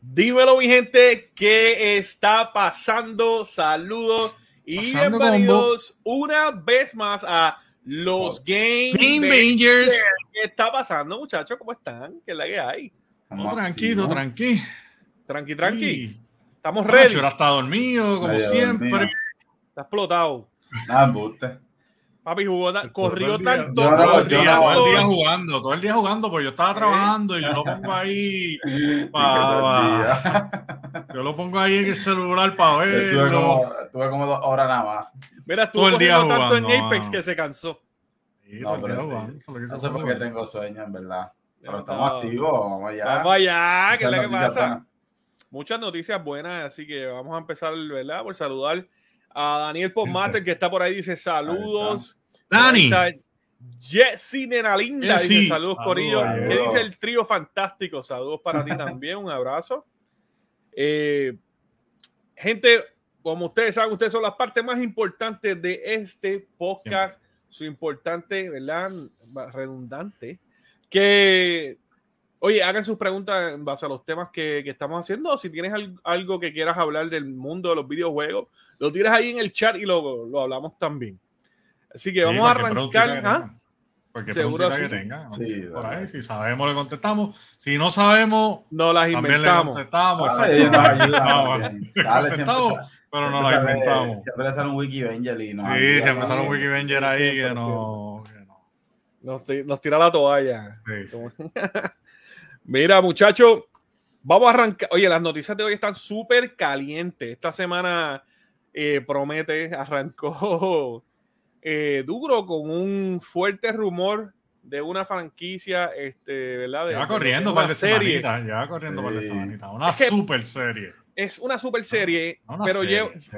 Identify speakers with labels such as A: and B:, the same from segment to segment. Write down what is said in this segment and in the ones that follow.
A: Dímelo, mi gente, ¿qué está pasando? Saludos y bienvenidos una vez más a los Game,
B: Game Rangers.
A: ¿Qué está pasando, muchachos? ¿Cómo están? ¿Qué es la que hay?
B: Oh, tranquilo, tranqui.
A: Tranqui, tranqui. Estamos ready.
B: Ahora está dormido, como siempre.
A: Está explotado.
C: Ah.
A: Papi jugó, corrió tanto.
B: todo, el día, todo el día jugando, todo el día jugando, pues yo estaba trabajando y yo lo pongo ahí. yo lo pongo ahí en el celular para verlo.
C: Tuve como, dos horas nada más.
A: Mira, estuvo todo el día tanto en Apex que se cansó.
C: Sí, no, pero no sé por qué tengo sueño, en verdad. Pero estamos activos, vamos allá.
A: Vamos allá, ¿qué es lo que pasa? Muchas noticias buenas, así que vamos a empezar, ¿verdad? Por saludar a Daniel Podmaster, que está por ahí, dice saludos.
B: Dani.
A: Jessy Nenalinda dice saludos por ellos. ¿Qué dice el trío fantástico? Saludos para ti también, un abrazo. Eh, gente, como ustedes saben, ustedes son las partes más importantes de este podcast. Su importante, ¿verdad? Redundante. Que, oye, hagan sus preguntas en base a los temas que, que estamos haciendo. Si tienes algo que quieras hablar del mundo de los videojuegos, lo tiras ahí en el chat y lo, lo hablamos también. Así que vamos a arrancar. ¿ah?
B: Porque seguro que tenga. Sí, por ahí, si sabemos, le contestamos. Si no sabemos,
A: no las inventamos.
B: Le contestamos. pero no las inventamos.
C: Siempre sale un Wikivenger y no.
B: Sí, siempre sale un Wikivenger ahí que no.
A: Nos, nos, tira la toalla. Mira, muchachos, vamos a arrancar. Oye, las noticias de hoy están súper calientes. Esta semana eh, promete, arrancó eh, duro con un fuerte rumor de una franquicia, este, ¿verdad? De,
B: ya corriendo para serie. ya corriendo para semanita. Una super serie.
A: Es una super serie, pero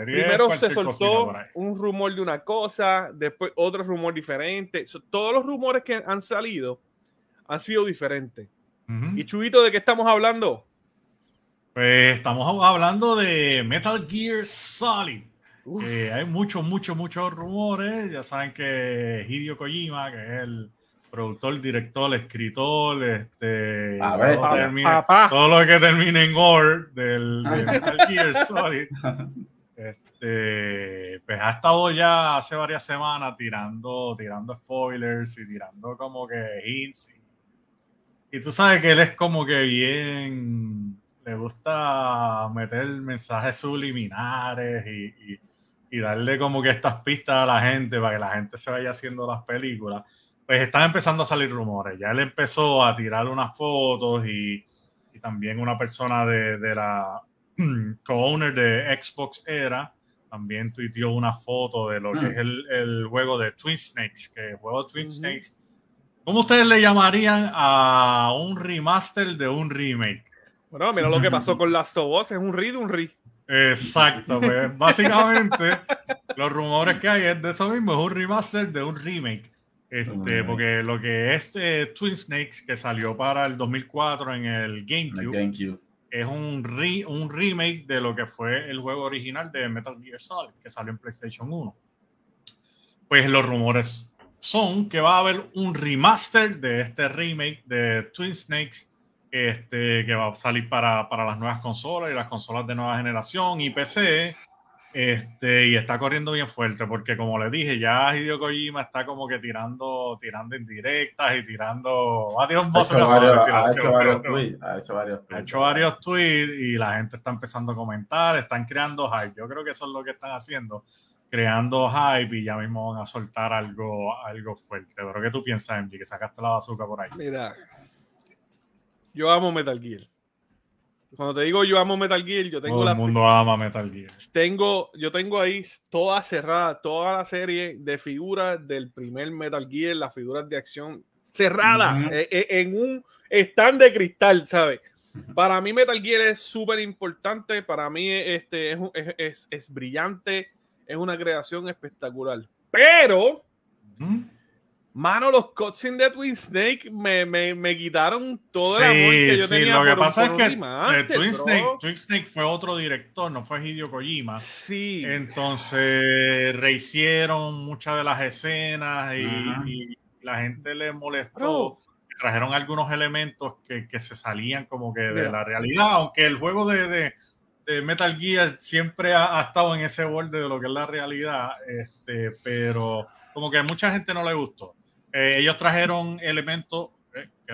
A: primero se soltó un rumor de una cosa, después otro rumor diferente. todos los rumores que han salido han sido diferentes. ¿Y Chubito, de qué estamos hablando?
B: Pues estamos hablando de Metal Gear Solid. Eh, hay muchos, muchos, muchos rumores. Ya saben que Hideo Kojima, que es el productor, director, escritor, este, todo, lo que termine en Gore del, Metal Gear Solid, este, pues ha estado ya hace varias semanas tirando, tirando spoilers y tirando como que hints. Y, tú sabes que él es como que bien, le gusta meter mensajes subliminares y, y y darle como que estas pistas a la gente para que la gente se vaya haciendo las películas, pues están empezando a salir rumores. Ya él empezó a tirar unas fotos y, y también una persona de, de la co-owner de Xbox era también tuiteó una foto de lo que es el, el, juego de Twin Snakes, que el juego Twin Snakes, ¿cómo ustedes le llamarían a un remaster de un remake?
A: Bueno, mira lo que pasó con Last of Us, es un re de un re.
B: Exacto, pues básicamente los rumores que hay es de eso mismo, es un remaster de un remake. Este, porque lo que es eh, Twin Snakes, que salió para el 2004 en el GameCube, es un, un remake de lo que fue el juego original de Metal Gear Solid, que salió en PlayStation 1. Pues los rumores son que va a haber un remaster de este remake de Twin Snakes este, que va a salir para, para, las nuevas consolas y las consolas de nueva generación y PC. Este, y está corriendo bien fuerte porque como le dije, ya Hideo Kojima está como que tirando, tirando indirectas y tirando... Va a tirar un
C: ha, hecho varios tweets, ha hecho varios tweets.
B: Ha hecho varios tweets y la gente está empezando a comentar, están creando hype. Yo creo que eso es lo que están haciendo, creando hype y ya mismo van a soltar algo, algo fuerte. Pero ¿qué tú piensas, MG? Que sacaste la bazooka por ahí.
A: Mira, yo amo Metal Gear. Cuando te digo yo amo Metal Gear, yo tengo
B: Todo
A: la.
B: El mundo ama Metal Gear.
A: Tengo, yo tengo ahí toda cerrada, toda la serie de figuras del primer Metal Gear, las figuras de acción cerrada eh, eh, en un stand de cristal, ¿sabes? Para mí Metal Gear es súper importante, para mí este, es, es, es, brillante, es una creación espectacular. Pero, Mano, los cutscenes de Twin Snake me, me, me quitaron todo el amor que yo tenía.
B: Lo que pasa es que Twin, Snake, Twin, Snake, fue otro director, no fue Hideo Kojima.
A: Sí.
B: Entonces rehicieron muchas de las escenas y, y la gente le molestó. trajeron algunos elementos que, que se salían como que de la realidad, aunque el juego de, de, de Metal Gear siempre ha, ha, estado en ese borde de lo que es la realidad, este, pero como que a mucha gente no le gustó. Eh, ellos trajeron elementos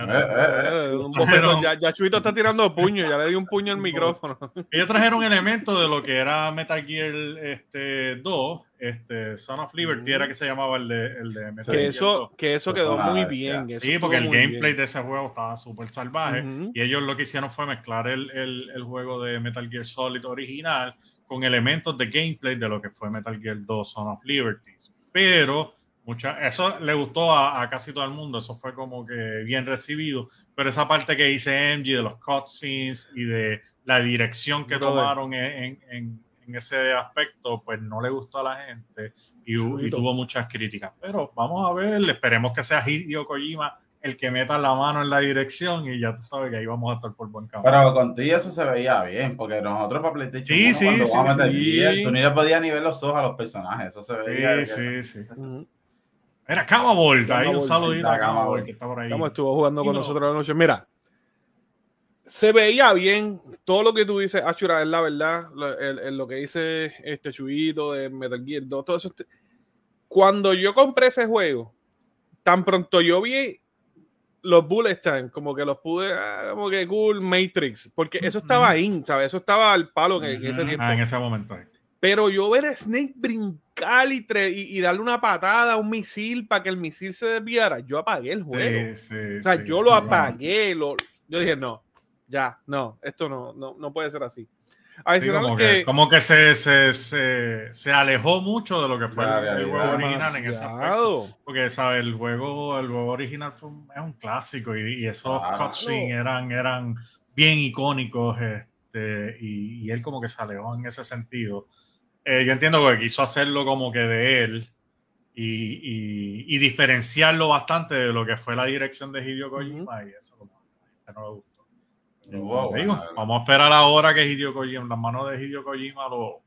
B: eh,
A: eh, ya, ya, Chuito está tirando puño, ya le di un puño al micrófono.
B: Ellos trajeron elementos de lo que era Metal Gear este, 2, este, Son of Liberty era que se llamaba el de, el de
A: Metal que Gear eso, 2. Que eso quedó muy bien.
B: sí, porque el gameplay de ese juego estaba súper salvaje y ellos lo que hicieron fue mezclar el, el, el, juego de Metal Gear Solid original con elementos de gameplay de lo que fue Metal Gear 2 Son of Liberty. Pero Mucha, eso le gustó a, casi todo el mundo, eso fue como que bien recibido, pero esa parte que dice MG de los cutscenes y de la dirección que tomaron en, en, en, ese aspecto, pues no le gustó a la gente y, y, tuvo muchas críticas. Pero vamos a ver, esperemos que sea Hideo Kojima el que meta la mano en la dirección y ya tú sabes que ahí vamos a estar por buen camino.
C: Pero contigo eso se veía bien, porque nosotros para PlayStation
B: sí, sí, cuando
C: sí, vamos a meter tú ni le podías ni ver los ojos a los personajes, eso se veía.
B: Sí, sí, sí. Era Cama Volta, ahí un saludito a Cama que está por ahí.
A: Cama estuvo jugando con nosotros la noche. Mira, se veía bien todo lo que tú dices, Achura, es la verdad, lo, lo que dice este Chuito de Metal Gear 2, todo eso. Cuando yo compré ese juego, tan pronto yo vi los bullet time, como que los pude, ah, como que cool Matrix, porque eso estaba ahí, ¿sabes? Eso estaba al palo en, ese tiempo.
B: Ah, en ese momento.
A: Pero yo ver a Snake brincar y, y, darle una patada a un misil para que el misil se desviara, yo apagué el juego. o sea, yo lo apagué. Lo, yo dije, no, ya, no, esto no, no, no puede ser así.
B: como, que, como, que, se, se, se, se, alejó mucho de lo que fue el, juego original en ese aspecto. Porque, ¿sabes? El juego, el juego original fue un, es un clásico y, y esos cutscenes eran, eran bien icónicos este, y, y, él como que se alejó en ese sentido. Eh, yo entiendo que quiso hacerlo como que de él y, y, diferenciarlo bastante de lo que fue la dirección de Hideo Kojima y eso como, no me gustó. digo, vamos a esperar ahora que Hideo Kojima, en las manos de Hideo Kojima lo...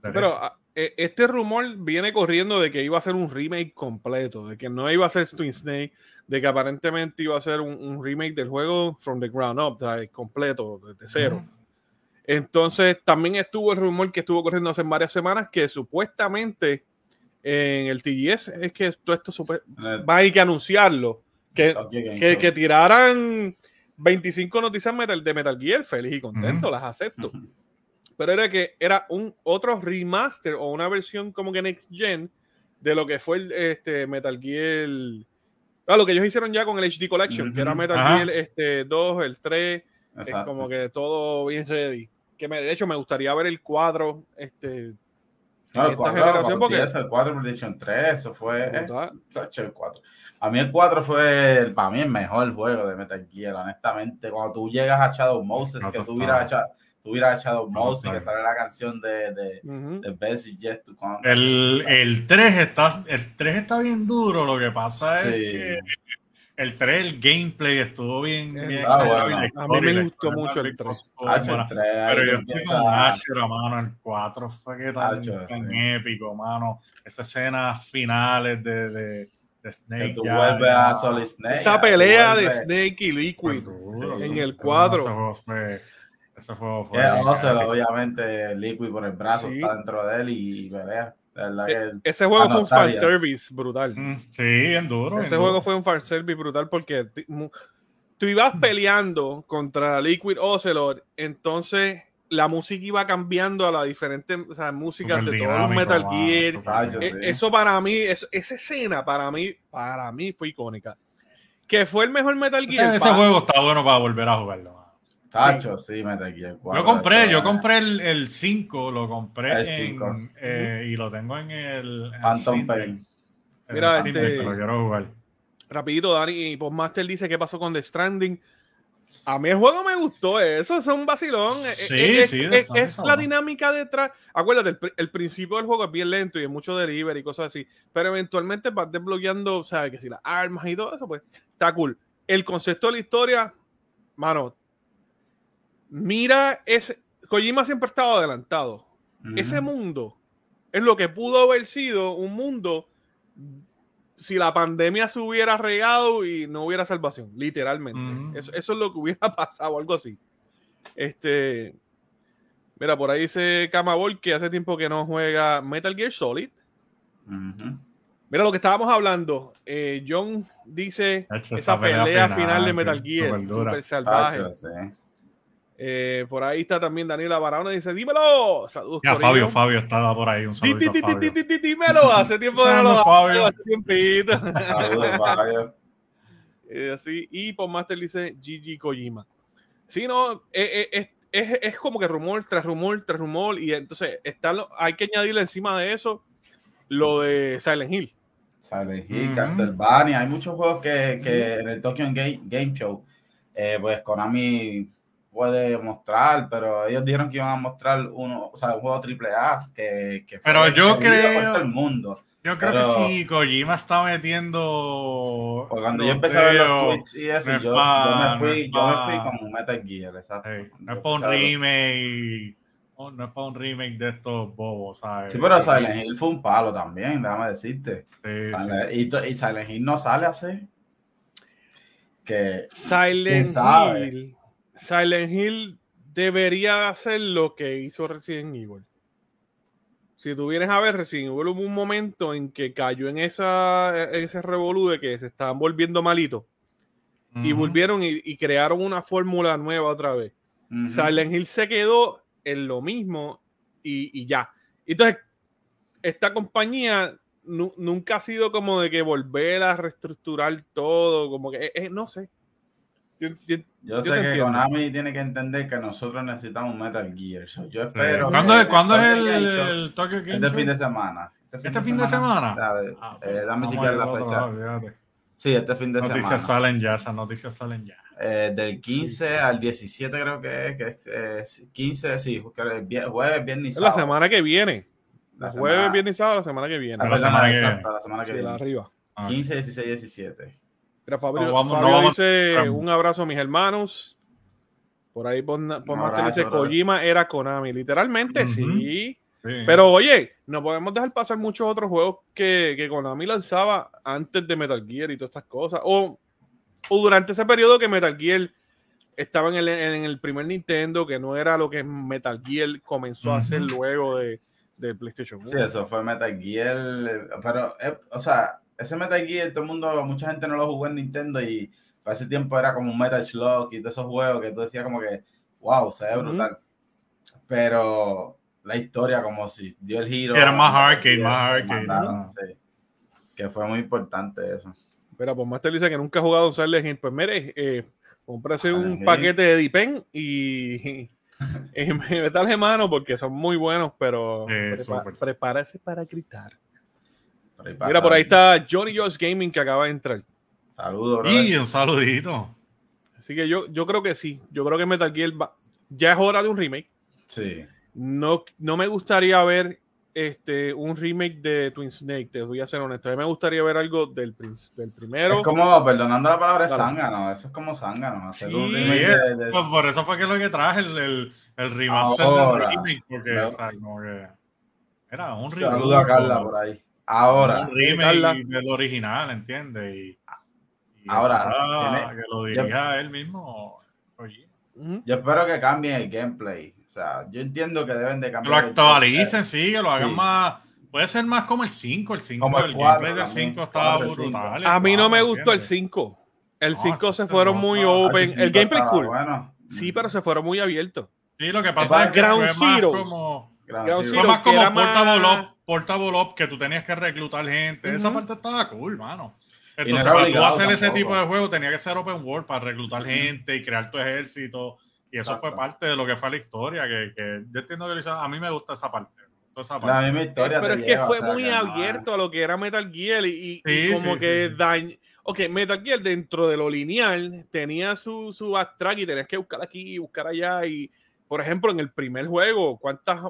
A: Pero ah, e, este rumor viene corriendo de que iba a ser un remake completo, de que no iba a ser Twin Snake, de que aparentemente iba a ser un, remake del juego from the ground up, completo, desde cero. Entonces, también estuvo el rumor que estuvo corriendo hace varias semanas que supuestamente en el TGS es que todo esto va a ir que anunciarlo. Que, que, tiraran 25 noticias metal, de Metal Gear, feliz y contento, las acepto. Pero era que era un otro remaster o una versión como que Next Gen de lo que fue el este, Metal Gear. Ah, lo que ellos hicieron ya con el HD Collection, que era Metal Gear este, 2, el 3, es como que todo bien ready que me, de hecho me gustaría ver el cuadro este
C: no, el esta generación porque es el 4 PlayStation 3 eso fue eh, el 4 a mí el 4 fue para mí el mejor juego de Metal Gear honestamente. Cuando tú llegas a Shadow Moses que tú hubieras echado tú hubieras echado Moses que sale la canción de, de, de Bessie Jet
B: el, el 3 está el 3 está bien duro lo que pasa es que el 3, el gameplay estuvo bien. bien
A: a mí me gustó mucho el 3.
B: pero yo estoy con Asher, mano. El 4 fue que tan, tan épico, mano. Esas escenas finales de, de, de Snake.
C: tú vuelves a Solid Snake.
A: Esa pelea de Snake y Liquid en el 4.
B: Eso fue. Eso fue.
C: fue obviamente, Liquid por el brazo está dentro de él y pelea.
A: E, ese juego fue un fanservice brutal.
B: Mm, sí, bien duro.
A: Ese juego fue un fanservice brutal porque tú ibas mm. peleando contra Liquid Ocelot, entonces la música iba cambiando a las diferentes o sea, músicas de todos los Metal Gear. E, eso para mí, esa escena para mí, para mí fue icónica. Que fue el mejor Metal Gear.
B: ese juego está bueno para volver a jugarlo.
C: Tacho, sí, Metal Gear 4.
B: Yo compré, yo compré el, 5, lo compré en, eh, y lo tengo en el
C: Phantom Pain.
A: Mira, este, lo quiero jugar. Rapidito, Dani Postmaster dice qué pasó con The Stranding. A mí el juego me gustó, eso es un vacilón. Eh,
B: sí,
A: es,
B: sí,
A: es, la dinámica detrás. Acuérdate, el, principio del juego es bien lento y es mucho delivery y cosas así, pero eventualmente vas desbloqueando, ¿sabes? Que si las armas y todo eso, pues está cool. El concepto de la historia, mano, mira, ese, Kojima siempre ha estado adelantado. Ese mundo es lo que pudo haber sido un mundo si la pandemia se hubiera regado y no hubiera salvación, literalmente. eso, es lo que hubiera pasado, algo así. Este. Mira, por ahí dice Camabol que hace tiempo que no juega Metal Gear Solid. Mira lo que estábamos hablando. Eh, John dice esa, pelea, final, de Metal Gear, super, salvaje. Eh, por ahí está también Daniela Barahona dice, dímelo. Saludos.
B: Ya, Fabio, Fabio estaba por ahí. Un saludo
A: dímelo, hace tiempo que no lo Fabio. Hace tiempito. Saludos, Fabio. Eh, así, y por Master dice Gigi Kojima. Sí, no, eh, es, es, es, como que rumor tras rumor tras rumor. Y entonces está hay que añadirle encima de eso lo de Silent Hill.
C: Silent Hill, Castlevania. Hay muchos juegos que, que en el Tokyo Game, Game Show, pues Konami puede mostrar, pero ellos dijeron que iban a mostrar uno, o sea, un juego triple A que, que
B: Pero yo creo el mundo. Yo creo que sí, Kojima está metiendo.
C: Pues cuando yo empecé a ver los tweets y eso, yo, yo, me fui, yo me fui con Metal Gear, exacto.
B: no es para un remake. No, es para un remake de estos bobos, ¿sabes?
C: Sí, pero Silent Hill fue un palo también, déjame decirte. Sí, sí. Y, y Silent Hill no sale así. Que.
A: Silent Hill Silent Hill debería hacer lo que hizo Resident Evil. Si tú vienes a ver, Resident Evil hubo un momento en que cayó en, esa, ese revolú de que se estaban volviendo malitos. Y volvieron y, crearon una fórmula nueva otra vez. Silent Hill se quedó en lo mismo y, ya. Entonces, esta compañía nunca ha sido como de que volver a reestructurar todo, como que, eh, eh, no sé.
C: Yo, sé que Konami tiene que entender que nosotros necesitamos Metal Gear. yo espero.
B: ¿Cuándo, es el, Tokyo Game
C: Este fin de semana.
B: ¿Este fin, de, semana?
C: Ah, eh, dame siquiera la fecha. sí, este fin de
B: semana. Noticias salen ya, esas noticias salen ya.
C: Eh, del 15 al 17 creo que es, que es 15, sí, jueves, viernes y
A: sábado. La semana que viene. La jueves, viernes y sábado, la semana que viene.
C: La, semana, que viene. La semana que viene.
A: arriba.
C: 15, 16, 17.
A: Mira, Fabio, Fabio dice un abrazo a mis hermanos. Por ahí por, más que dice Kojima era Konami. Literalmente, sí. Pero oye, no podemos dejar pasar muchos otros juegos que, que, Konami lanzaba antes de Metal Gear y todas estas cosas. O, o durante ese periodo que Metal Gear estaba en el, en el, primer Nintendo, que no era lo que Metal Gear comenzó a hacer luego de, de PlayStation 1.
C: Sí, eso fue Metal Gear. Pero, eh, o sea, ese Metal Gear, todo el mundo, mucha gente no lo jugó en Nintendo y para ese tiempo era como un Metal Slug y de esos juegos que tú decías como que, wow, se ve brutal. Pero la historia como si dio el giro.
B: Era más arcade, más arcade.
C: Que fue muy importante eso.
A: Pero pues Master dice que nunca ha jugado un Silent Hill. Pues mire, eh, cómprase un paquete de Dipen y, y, me mano porque son muy buenos, pero prepárese para gritar. Mira, por ahí está Johnny Josh Gaming que acaba de entrar.
C: Saludos.
B: Y un saludito.
A: Así que yo, yo creo que sí. Yo creo que Metal Gear ya es hora de un remake.
C: Sí.
A: No, no me gustaría ver este, un remake de Twin Snake, te voy a ser honesto. A mí me gustaría ver algo del, del primero.
C: Es como, perdonando la palabra, es zángano. Eso es como zángano. Hacer un remake
B: de, pues por eso fue que lo que traje el, el, el remaster del remake. Porque, o sea, como que era un remake.
C: Saluda a Carla por ahí. Ahora.
B: Un remake del original, ¿entiendes? Y,
C: ahora.
B: que lo diría él mismo.
C: Yo espero que cambien el gameplay. O sea, yo entiendo que deben de cambiar.
B: Lo actualicen, sí, que lo hagan más. Puede ser más como el 5. El 5, el, gameplay del 5 estaba brutal.
A: A mí no me gustó el 5. El 5 se fueron muy open. El gameplay cool.
C: Bueno.
A: Sí, pero se fueron muy abiertos.
B: Sí, lo que pasa es, que
A: Ground
B: fue más como, Ground Zero, fue más como portable portable up que tú tenías que reclutar gente. Esa parte estaba cool, mano. Entonces, para tú hacer ese tipo de juego, tenía que ser open world para reclutar gente y crear tu ejército. Y eso fue parte de lo que fue la historia. Que, que yo entiendo que a mí me gusta esa parte. Esa
C: parte. La misma historia
A: Pero es que fue muy abierto a lo que era Metal Gear y, como que daño. Ok, Metal Gear dentro de lo lineal tenía su, su backtrack y tenías que buscar aquí y buscar allá. Y, por ejemplo, en el primer juego, ¿cuántas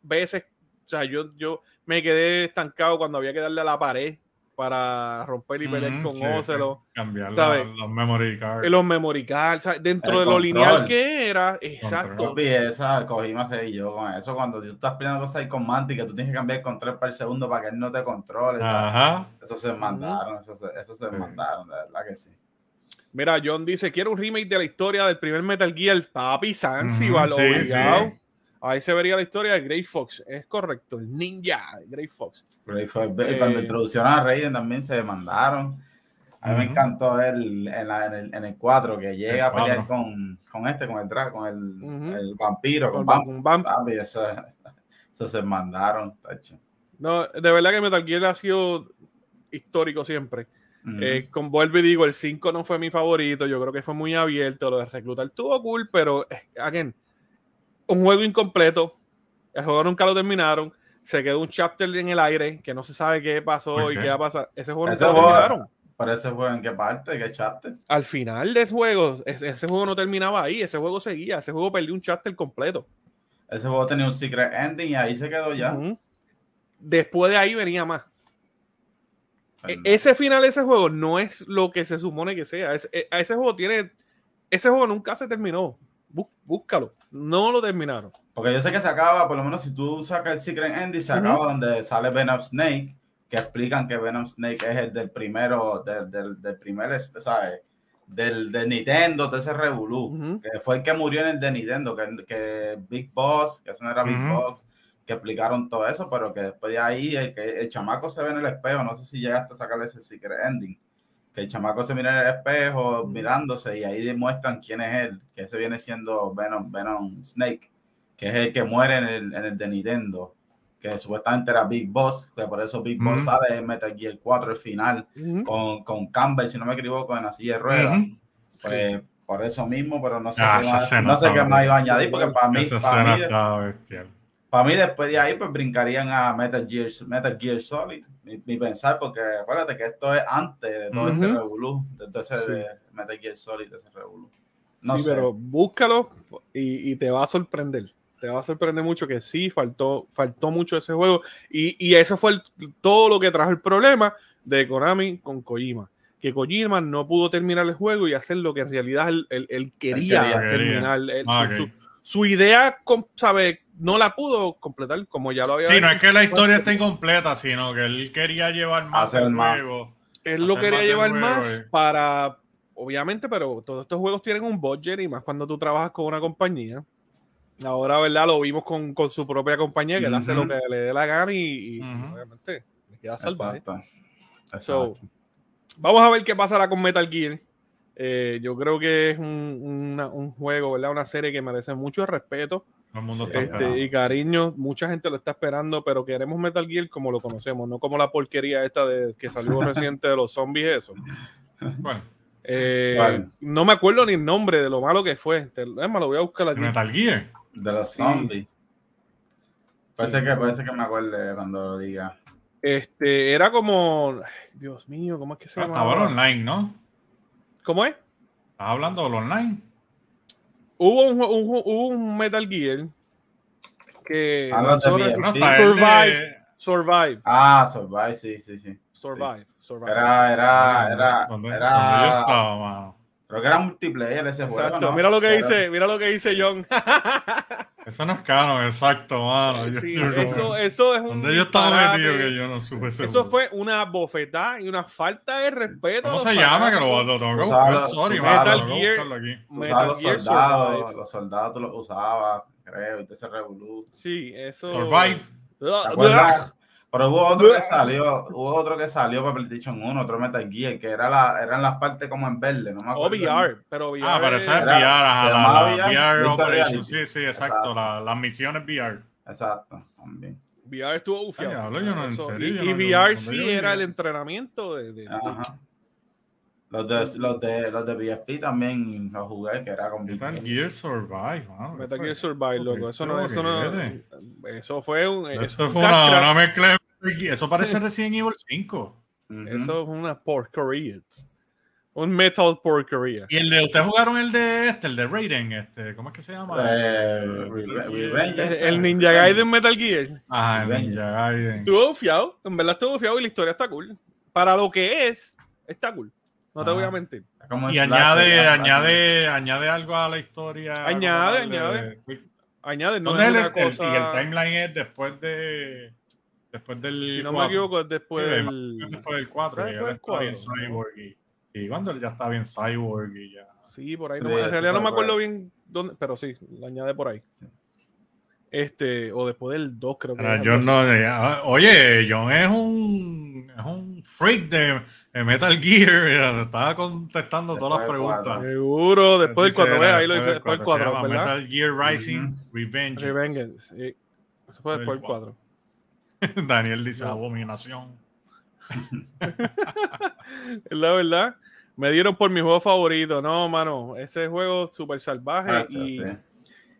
A: veces? O sea, yo, yo me quedé estancado cuando había que darle a la pared para romper y pelear con Ocelot.
B: Cambiar los memory cards.
A: Los memory cards, dentro de lo lineal que era, exacto.
C: Y esa Kojima se yo con eso. Cuando tú estás peleando cosas ahí con Manti, que tú tienes que cambiar el control para el segundo para que él no te controle. Ajá. Eso se mandaron, eso se, eso se mandaron, de verdad que sí.
A: Mira, John dice, quiero un remake de la historia del primer Metal Gear, papi Zanzibar, sí, Ahí se vería la historia de Grey Fox. Es correcto, el ninja Grey Fox.
C: Grey Fox. Eh, cuando introducieron a Raiden también se demandaron. A mí me encantó él en, el, en el 4 que llega a pelear con, con, este, con el drag, con el, el vampiro, con, con Vamp. Eso, eso, se mandaron.
A: No, de verdad que Metal Gear ha sido histórico siempre. Eh, con vuelvo y digo, el 5 no fue mi favorito, yo creo que fue muy abierto, lo de reclutar estuvo cool, pero, eh, again, un juego incompleto. El juego nunca lo terminaron. Se quedó un chapter en el aire que no se sabe qué pasó y qué va a pasar. Ese juego nunca lo terminaron.
C: ¿Pero ese juego en qué parte? ¿Qué chapter?
A: Al final del juego, ese, juego no terminaba ahí. Ese juego seguía. Ese juego perdió un chapter completo.
C: Ese juego tenía un secret ending y ahí se quedó ya.
A: Después de ahí venía más. E, ese final de ese juego no es lo que se supone que sea. E, ese juego tiene. Ese juego nunca se terminó búscalo. No lo terminaron.
C: Porque yo sé que se acaba, por lo menos si tú sacas el Secret Ending, se acaba donde sale Venom Snake, que explican que Venom Snake es el del primero, del, del, del primer, ¿sabes? Del de Nintendo, de ese Revolu, que fue el que murió en el de Nintendo, que, que Big Boss, que ese no era Big Boss, que explicaron todo eso, pero que después de ahí el, que el chamaco se ve en el espejo, no sé si llegaste a sacarle ese Secret Ending que el chamaco se mira en el espejo mirándose y ahí demuestran quién es él, que ese viene siendo Venom, Venom Snake, que es el que muere en el, en el de Nintendo, que supuestamente era Big Boss, que por eso Big Boss sale en Metal Gear 4 el final, con, con, Campbell, si no me equivoco, en la silla de ruedas. Pues por eso mismo, pero no sé, ah, qué, más, no sé qué más iba a añadir, porque para mí... Para mí para mí, después de ahí, pues brincarían a Metal Gear, Metal Gear Solid. Mi, pensar, porque acuérdate que esto es antes de todo este revolú, de ese de Metal Gear Solid, de ese revolú.
A: No sí, pero búscalo y, te va a sorprender. Te va a sorprender mucho que sí, faltó, faltó mucho ese juego. Y, y eso fue todo lo que trajo el problema de Konami con Kojima. Que Kojima no pudo terminar el juego y hacer lo que en realidad él, quería, terminar. Ah, su, su, idea, ¿sabe? no la pudo completar como ya lo había
B: Sí, no es que la historia esté incompleta, sino que él quería llevar más el juego.
A: Él lo quería llevar más para, obviamente, pero todos estos juegos tienen un budget y más cuando tú trabajas con una compañía. Ahora, ¿verdad? Lo vimos con, su propia compañía, que él hace lo que le dé la gana y, obviamente le queda salvaje. vamos a ver qué pasará con Metal Gear. Eh, yo creo que es un, un juego, ¿verdad? Una serie que merece mucho respeto este, y cariño, mucha gente lo está esperando, pero queremos Metal Gear como lo conocemos, no como la porquería esta de que salió reciente de los zombies, eso. Eh, no me acuerdo ni el nombre de lo malo que fue. es lo voy a buscar aquí.
B: Metal Gear.
C: De los zombies. Parece, que, parece que me acuerde cuando lo diga.
A: Este, era como. Dios mío, ¿cómo es que se llama?
B: Estaba online, ¿no?
A: ¿Cómo es?
B: ¿Estás hablando del online?
A: Hubo un, hubo un Metal Gear que ah, Survive, Survive.
C: Ah, Survive, sí, sí, sí.
A: Survive, Survive.
C: Era, era, era, era. Creo que era multiplayer ese juego. Exacto.
A: Mira lo que dice, mira lo que dice John.
B: eso no es canon, exacto, mano.
A: Sí, eso, eso es un.
B: Donde yo estaba metido que yo no supe
A: ese Eso fue una bofetada y una falta de respeto.
B: ¿Cómo se llama? Que lo, lo tengo que buscar. Sorry,
C: Metal Gear. Metal los Gear soldados, los soldados los usabas, creo, se revolú.
A: Sí, eso.
B: Survive.
C: Pero hubo otro que salió, hubo otro que salió para PlayStation 1, otro Metal Gear, que era la, eran las partes como en verde, no me acuerdo.
A: O VR, pero VR.
B: Ah, pero esa es VR, ajá, la, VR, Operation, sí, sí, exacto, la, las misiones VR.
C: Exacto, también.
A: VR estuvo ufiado.
B: Ay, yo no, en serio,
A: y, y VR sí era el entrenamiento de, de
C: Los de, los de, los de PSP también los jugué, que era con
B: Metal Gear Survive,
A: wow, Metal Gear Survive, loco. Eso no, eso no, eso fue un.
B: Eso fue una, una mezcla eso parece Resident Evil 5.
A: Eso es una porquería. Un metal porquería.
B: ¿Y el de ustedes jugaron el de este, el de Raiden? Este, ¿Cómo es que se llama?
C: Eh,
A: el, Ninja Gaiden Metal Gear.
B: Ah, el Ninja Gaiden.
A: Estuvo fiado, en verdad estuvo fiado y la historia está cool. para lo que es, está cool. No te voy a mentir.
B: y añade, añade, añade algo a la historia.
A: Añade, añade. añade,
B: no es una cosa... Y el timeline es después de. Después del.
A: Si no me equivoco, es después del.
B: Después del 4. Después del 4. Cyborg y, sí, cuando ya está bien Cyborg y ya.
A: Sí, por ahí. no, en realidad no me acuerdo bien dónde, pero sí, lo añade por ahí. Este, o después del 2, creo que.
B: John no, ah, oye, John es un, es un freak de, Metal Gear. Mira, estaba contestando todas las preguntas.
A: Seguro, después del 4, ahí lo dice después del 4. ¿verdad?
B: Metal Gear Rising Revenge.
A: Revenge, sí. Eso fue después del 4.
B: Daniel dice abominación.
A: la verdad, me dieron por mi juego favorito. No, mano, ese juego súper salvaje y.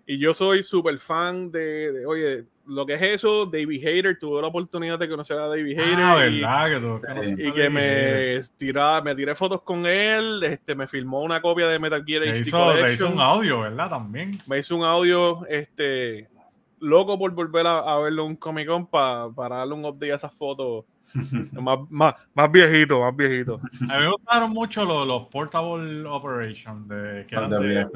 A: Y yo soy súper fan de, oye, lo que es eso, David Hater, tuve la oportunidad de conocer a David ah,
B: Hater. y,
A: y que me tiraba, me tiré fotos con él, este, me filmó una copia de Metal Gear
B: HD hizo, hizo un audio, ¿verdad? También.
A: Me hizo un audio, este, loco por volver a, verlo en un Comic Con para darle un update a esas fotos más, más, más, viejito, más viejito.
B: A mí me gustaron mucho los, los Portable Operations de, que de, PSP.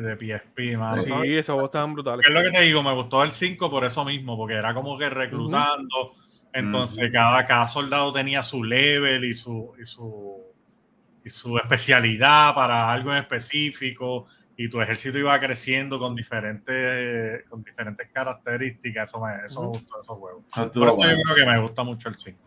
B: De, PSP
A: Sí, esos estaban brutales.
B: Es lo que te digo, me gustó el 5 por eso mismo, porque era como que reclutando. Entonces, cada, cada soldado tenía su level y su, y su, y su especialidad para algo en específico y tu ejército iba creciendo con diferentes, con diferentes características. Eso me, eso gustó esos juegos. Por eso yo creo que me gusta mucho el 5.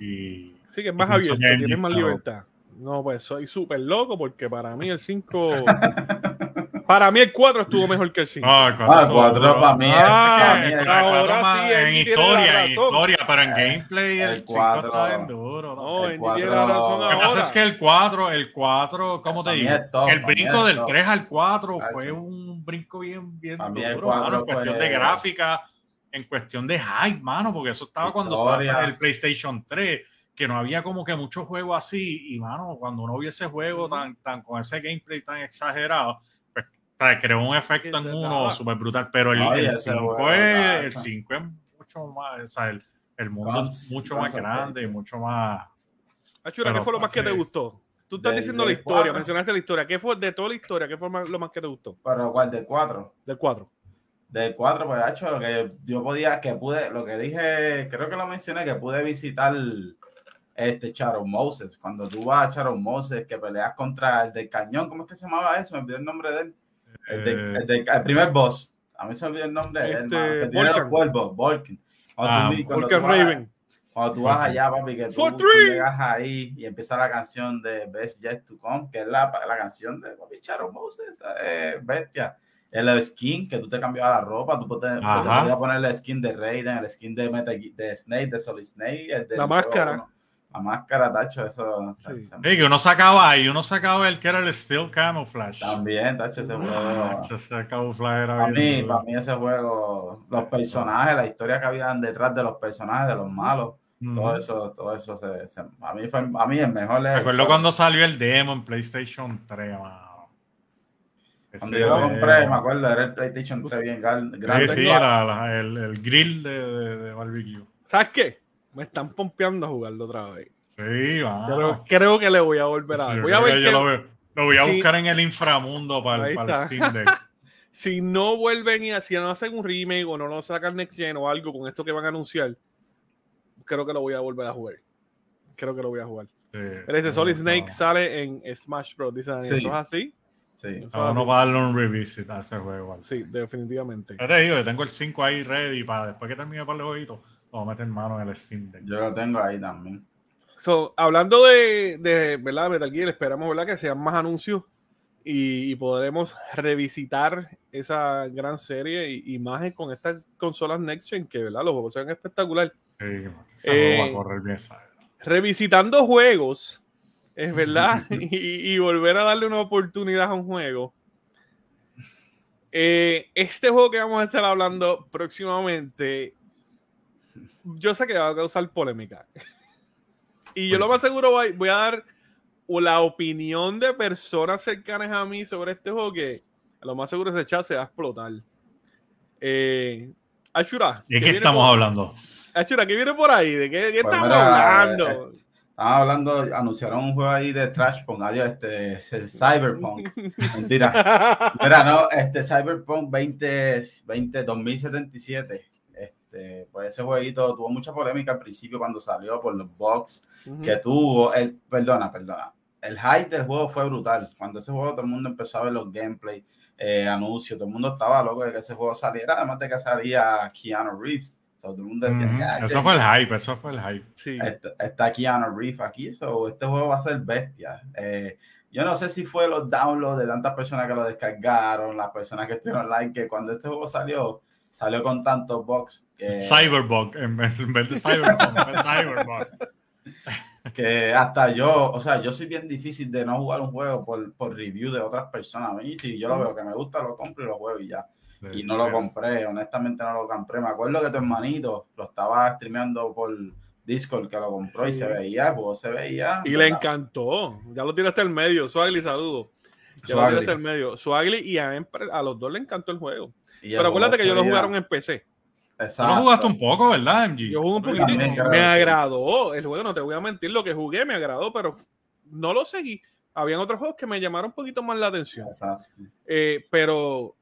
A: Y, sí, que es más abierto, tiene más libertad. No, pues soy súper loco porque para mí el 5 Para mí el 4 estuvo mejor que el 5.
C: No, el 4, ah, para mí.
A: Ah, ahora sí,
B: en historia, en historia, pero en gameplay el, 5 está bien duro.
A: No, no tiene la razón
B: Lo que pasa es que el 4, el 4, ¿cómo te digo? el brinco del 3 al 4 fue un brinco bien, bien duro, mano, en cuestión de gráfica, en cuestión de hype, mano, porque eso estaba cuando pasa el PlayStation 3 que no había como que muchos juegos así, y mano, cuando uno vio ese juego tan, tan con ese gameplay tan exagerado, sea, creó un efecto en uno súper brutal, pero el 5 es, el 5 es mucho más, o sea, el, el mundo es mucho más grande y mucho más...
A: Achura, ¿qué fue lo más que te gustó? Tú estás diciendo la historia, mencionaste la historia. ¿Qué fue de toda la historia? ¿Qué fue lo más que te gustó?
C: ¿Pero cuál? ¿Del 4?
A: Del 4.
C: Del 4, pues, hecho, lo que yo podía, que pude, lo que dije, creo que lo mencioné, que pude visitar este Sharon Moses. Cuando tú vas a Sharon Moses, que peleas contra el del cañón, ¿cómo es que se llamaba eso? Me olvidé el nombre de él. El, el, primer boss. A mí se me olvidó el nombre. Este, el, que tiene los cuervos, Volkin.
A: Ah, Raven.
C: Cuando tú vas allá, papi, que tú, llegas ahí y empieza la canción de Best Yet to Come, que es la, la canción de papi Charo Moses, eh, bestia. El skin, que tú te cambiabas la ropa, tú podías, poner el skin de Raiden, el skin de, Meta, de Snake, de Solid Snake. El de
A: la máscara.
C: La máscara, tacho, eso.
B: Sí. que uno sacaba ahí, uno sacaba el que era el Steel Camouflage.
C: También, tacho, ese juego.
B: Tacho, ese camouflage era
C: para mí, para mí ese juego, los personajes, la historia que había detrás de los personajes, de los malos. Todo eso, todo eso se, a mí fue a mí el mejor.
B: Recuerdo cuando salió el demo en PlayStation 3, mano.
C: Cuando yo lo compré, me acuerdo, era el PlayStation 3 bien grande.
B: Sí, sí, el, el, grill de, de, de barbecue.
A: ¿Sabes qué? Me están pompeando a jugarlo otra vez.
B: Sí, va.
A: Pero creo que le voy a volver a dar. Voy a ver
B: lo, voy a buscar en el inframundo para, el Steam Deck.
A: si no vuelven y si no hacen un remake o no lo sacan Next Gen o algo con esto que van a anunciar, creo que lo voy a volver a jugar. Creo que lo voy a jugar. Pero ese Solid Snake sale en Smash Bros. Dice ¿eso es así?
B: Sí. Eso va a darle un revisit a ese juego.
A: Sí, definitivamente.
B: Ya te digo, yo tengo el 5 ahí ready para después que termine para el jueguito Vamos a meter mano en el Steam Deck.
C: Yo lo tengo ahí también.
A: So, hablando de, de ¿verdad? Metal Gear, esperamos ¿verdad? que sean más anuncios y, podremos revisitar esa gran serie y, más con estas consolas Next Gen, que ¿verdad? los juegos sean espectaculares.
B: Sí, eh, va a correr bien,
A: revisitando juegos, es verdad, y, y, volver a darle una oportunidad a un juego. Eh, este juego que vamos a estar hablando próximamente yo sé que va a causar polémica. y yo lo más seguro voy, a dar la opinión de personas cercanas a mí sobre este juego que lo más seguro ese chat se va a explotar. Eh, Achura.
B: ¿De qué estamos hablando?
A: Achura, ¿qué viene por ahí? ¿De qué, pues estamos hablando?
C: Estaba hablando, anunciaron un juego ahí de Trashpunk, adiós, este, Cyberpunk. Mentira. Mira, no, este Cyberpunk 20, 20, 2077. Este, pues ese jueguito tuvo mucha polémica al principio cuando salió por los bugs que tuvo. El, perdona, perdona. El hype del juego fue brutal. Cuando ese juego todo el mundo empezó a ver los gameplay, eh, anuncios, todo el mundo estaba loco de que ese juego saliera, además de que salía Keanu Reeves
B: eso fue el hype, eso fue el hype.
C: Sí. Está, está Keanu Reeves aquí, so, este juego va a ser bestia. Eh, yo no sé si fue los downloads de tantas personas que lo descargaron, las personas que estuvieron like, que cuando este juego salió, salió con tantos bugs. Que,
B: Cyberbug, en vez, de Cyberbug.
C: que hasta yo, o sea, yo soy bien difícil de no jugar un juego por, por review de otras personas. A mí, si yo lo veo que me gusta, lo compro y lo juego y ya y no lo compré, honestamente no lo compré. Me acuerdo que tu hermanito lo estaba streameando por Discord que lo compró y se veía, pues se veía.
A: Y le encantó. Ya lo tiraste al medio. Swagly, saludo. Ya lo tiraste al medio. Swagly y a, a, los dos le encantó el juego. Pero acuérdate que yo lo jugaron en PC.
B: Exacto. Tú jugaste un poco, ¿verdad, MG?
A: Yo jugué un poquito. Me agradó el juego, no te voy a mentir. Lo que jugué me agradó, pero no lo seguí. Habían otros juegos que me llamaron un poquito más la atención. Eh, pero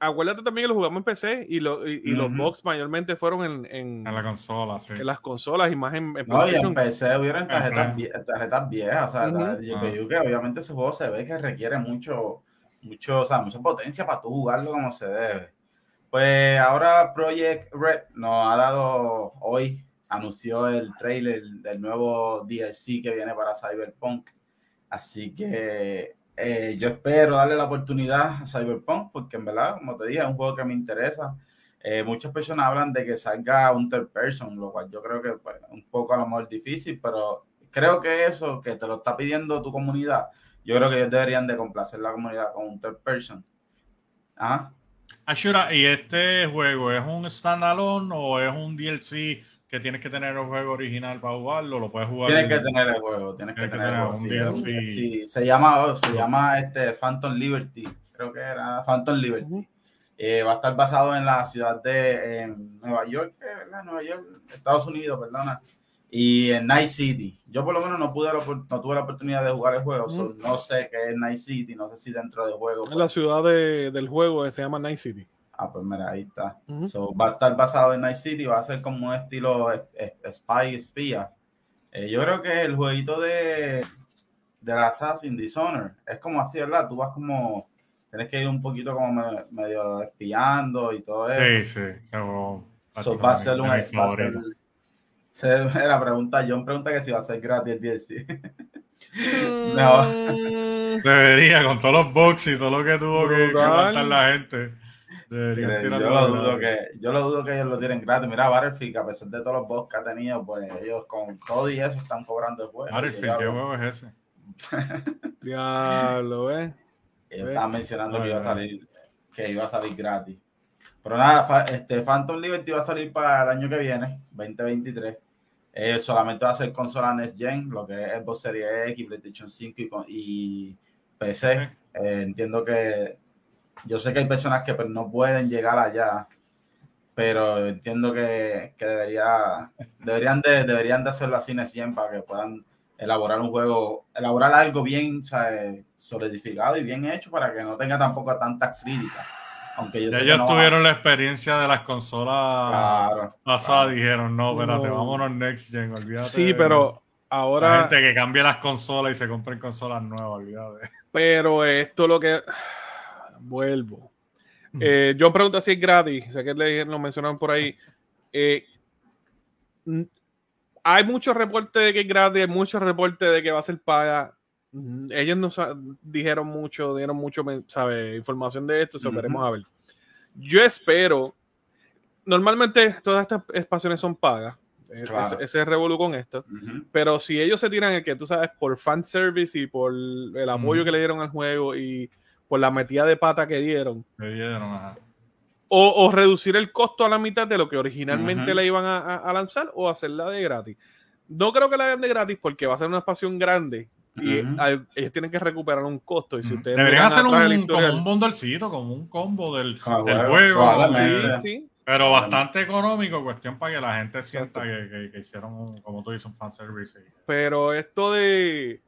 A: acuérdate también que lo jugamos en PC y, los box mayormente fueron en, en,
B: la consola, sí.
A: En las consolas y más en,
C: en No, y en PC hubieron tarjetas, tarjetas viejas, o sea, que obviamente ese juego se ve que requiere mucho, mucho, o sea, mucha potencia para tú jugarlo como se debe. Pues ahora Project Red nos ha dado hoy, anunció el trailer del nuevo DLC que viene para Cyberpunk. Así que eh, yo espero darle la oportunidad a Cyberpunk porque en verdad, como te dije, es un juego que me interesa. Eh, muchas personas hablan de que salga un third person, lo cual yo creo que es un poco a lo mejor difícil, pero creo que eso que te lo está pidiendo tu comunidad, yo creo que ellos deberían de complacer la comunidad con un third person. ¿Ah?
B: Ashura, ¿y este juego es un standalone o es un DLC que tienes que tener el juego original para jugarlo, lo puedes jugar.
C: Tienes que tener el juego, tienes, que, tener, el juego. Sí, se llama, se llama este Phantom Liberty, creo que era Phantom Liberty. Eh, va a estar basado en la ciudad de Nueva York, ¿verdad? Nueva York, Estados Unidos, perdona. Y en Night City. Yo por lo menos no pude no tuve la oportunidad de jugar el juego, no sé qué es Night City, no sé si dentro del juego.
A: Es la ciudad del juego se llama Night City.
C: Ah, pues mira, ahí está. va a estar basado en Night City, va a ser como un estilo spy, espía. Eh, yo creo que el jueguito de, de Assassin Dishonor es como así, ¿verdad? Tú vas como, tienes que ir un poquito como medio espiando y todo
B: eso. Sí, sí.
C: So, va a ser un... la pregunta, John pregunta que si va a ser gratis el DLC.
B: no. Debería, con todos los box y todo lo que tuvo que, que la gente
C: yo, lo dudo que, yo lo dudo que ellos lo tienen gratis. Mira, Battlefield, a pesar de todos los bots que ha tenido, pues ellos con todo y eso están cobrando el juego.
B: Battlefield, ¿qué juego es ese?
A: Diablo, ¿eh?
C: Ellos estaban mencionando que iba a salir, que iba a salir gratis. Pero nada, este Phantom Liberty va a salir para el año que viene, 2023. Eh, solamente va a ser consola Next Gen, lo que es Xbox Series X, PlayStation 5 y, PC. Eh, entiendo que yo sé que hay personas que pues, no pueden llegar allá, pero entiendo que, debería, deberían, de, deberían de hacerlo así en para que puedan elaborar un juego, elaborar algo bien solidificado y bien hecho para que no tenga tampoco tantas críticas. Aunque
B: ellos tuvieron la experiencia de las consolas pasadas, dijeron, no, espérate, vámonos next gen, olvídate.
A: Sí, pero ahora...
B: La gente que cambie las consolas y se compren consolas nuevas, olvídate.
A: Pero esto lo que vuelvo. Eh, John pregunta si es gratis. Sé que le, lo mencionaron por ahí. Eh, hay muchos reportes de que es gratis, hay muchos reportes de que va a ser paga. Ellos nos dijeron mucho, dieron mucho, sabe, información de esto, se veremos a ver. Yo espero, normalmente todas estas expansiones son pagas, e-, ese, es revolú con esto, pero si ellos se tiran el que tú sabes por fan service y por el apoyo que le dieron al juego y por la metida de pata que dieron. O, reducir el costo a la mitad de lo que originalmente le iban a, lanzar o hacerla de gratis. No creo que la hagan de gratis porque va a ser una expansión grande y ellos tienen que recuperar un costo. Y si ustedes
B: Deberían hacer un, como un bundlecito, como un combo del, juego.
A: Sí,
B: Pero bastante económico, cuestión para que la gente sienta que, hicieron, como tú dices, un fanservice.
A: Pero esto de,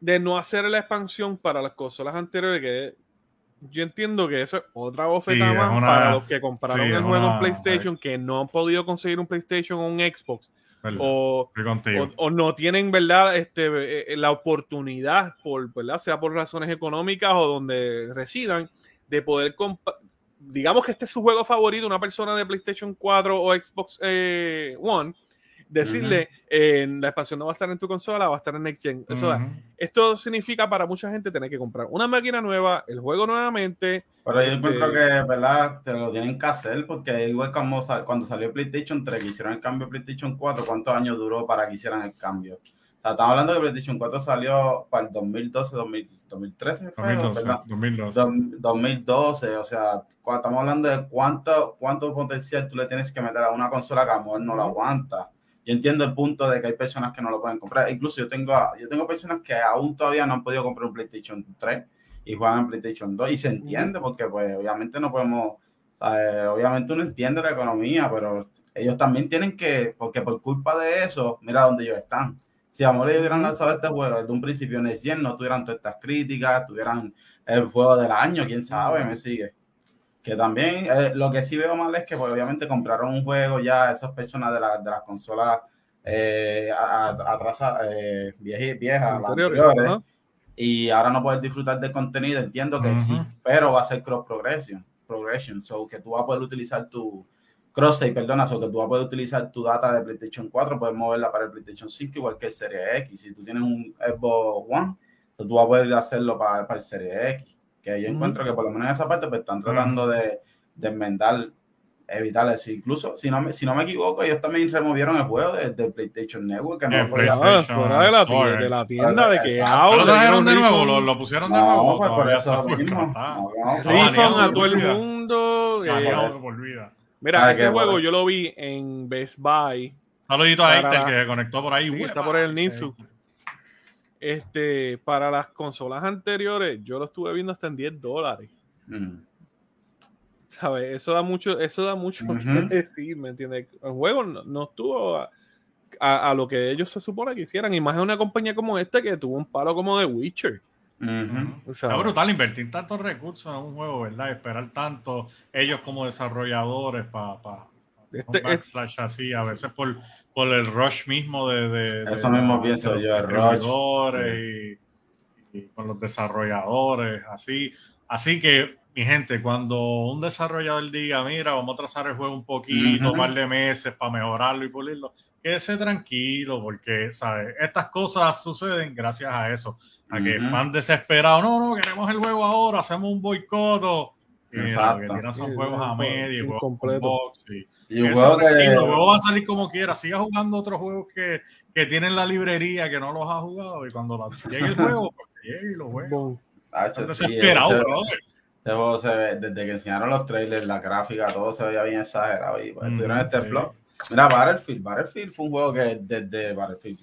A: de no hacer la expansión para las consolas anteriores, que yo entiendo que eso es otra bofetada más para los que compraron el juego en PlayStation, que no han podido conseguir un PlayStation o un Xbox. O, o, no tienen verdad este, eh, eh, la oportunidad por verdad sea por razones económicas o donde residan de poder digamos que este es su juego favorito una persona de PlayStation 4 o Xbox eh, One decirle, la expansión no va a estar en tu consola, va a estar en Next Gen. Eso, Esto significa para mucha gente tener que comprar una máquina nueva, el juego nuevamente.
C: Pero yo encuentro este que, ¿verdad? Te lo tienen que hacer porque igual como cuando salió PlayStation 3, que hicieron el cambio de PlayStation 4, ¿cuántos años duró para que hicieran el cambio? O sea, estamos hablando de que PlayStation 4 salió para el 2012, 2013, 2012, 2012. 2012. o sea, estamos hablando de cuánto, cuánto potencial tú le tienes que meter a una consola que a lo no la aguanta yo entiendo el punto de que hay personas que no lo pueden comprar. Incluso yo tengo, yo tengo personas que aún todavía no han podido comprar un PlayStation 3 y juegan en PlayStation 2 y se entiende porque pues obviamente no podemos, obviamente uno entiende la economía, pero ellos también tienen que, porque por culpa de eso, mira dónde ellos están. Si Amor ellos hubieran lanzado este juego desde un principio en el 100, no tuvieran todas estas críticas, tuvieran el juego del año, quién sabe, me sigue. Que también eh, lo que sí veo mal es que pues, obviamente compraron un juego ya esas personas de, la, de las consolas eh, atrasadas, eh, viejas, anteriores, y ahora no puedes disfrutar del contenido, entiendo que sí, pero va a ser cross progression, progression, so que tú vas a poder utilizar tu cross save, perdona, so que tú vas a poder utilizar tu data de PlayStation 4, puedes moverla para el PlayStation 5 igual que el Serie X, si tú tienes un Xbox One, tú vas a poder hacerlo para, para el Serie X que yo encuentro que por lo menos en esa parte pues están tratando de, de, enmendar, evitar eso. Incluso, si no, me, si no me equivoco, ellos también removieron el juego de, PlayStation Network, que no
A: fuera de la, tienda, de la tienda de que ahora
B: lo trajeron de nuevo, lo, lo, pusieron de nuevo.
C: No, pues por eso mismo.
A: No, a todo el mundo. Eh, mira, ese juego yo lo vi en Best Buy.
B: Saludito a Eitel que se conectó por ahí.
A: está por el Ninsu. Este, para las consolas anteriores, yo lo estuve viendo hasta en 10 dólares. ¿Sabes? Eso da mucho, eso da mucho decir, ¿me entiendes? El juego no, estuvo a, lo que ellos se supone que hicieran. Y más en una compañía como esta que tuvo un palo como de Witcher.
B: Es brutal invertir tantos recursos en un juego, ¿verdad? Esperar tanto ellos como desarrolladores para pa, este, así, a veces por por el rush mismo de...
C: Eso mismo pienso yo, el
B: rush. Y, con los desarrolladores, así. Así que, mi gente, cuando un desarrollador diga, mira, vamos a trazar el juego un poquito, un par de meses para mejorarlo y pulirlo, quédese tranquilo, porque, ¿sabes? Estas cosas suceden gracias a eso. A que fan desesperado, no, no, queremos el juego ahora, hacemos un boicot. Exacto. que son juegos a medio, juegos y, y un juego que... luego va a salir como quiera. Siga jugando otros juegos que, que tienen la librería que no los ha jugado y cuando llegue el juego, pues llegue y lo juega.
C: desesperado, brother. Desde que enseñaron los trailers, la gráfica, todo se veía bien exagerado. Y pues, tuvieron este flop. Mira, Battlefield. Battlefield fue un juego que desde Battlefield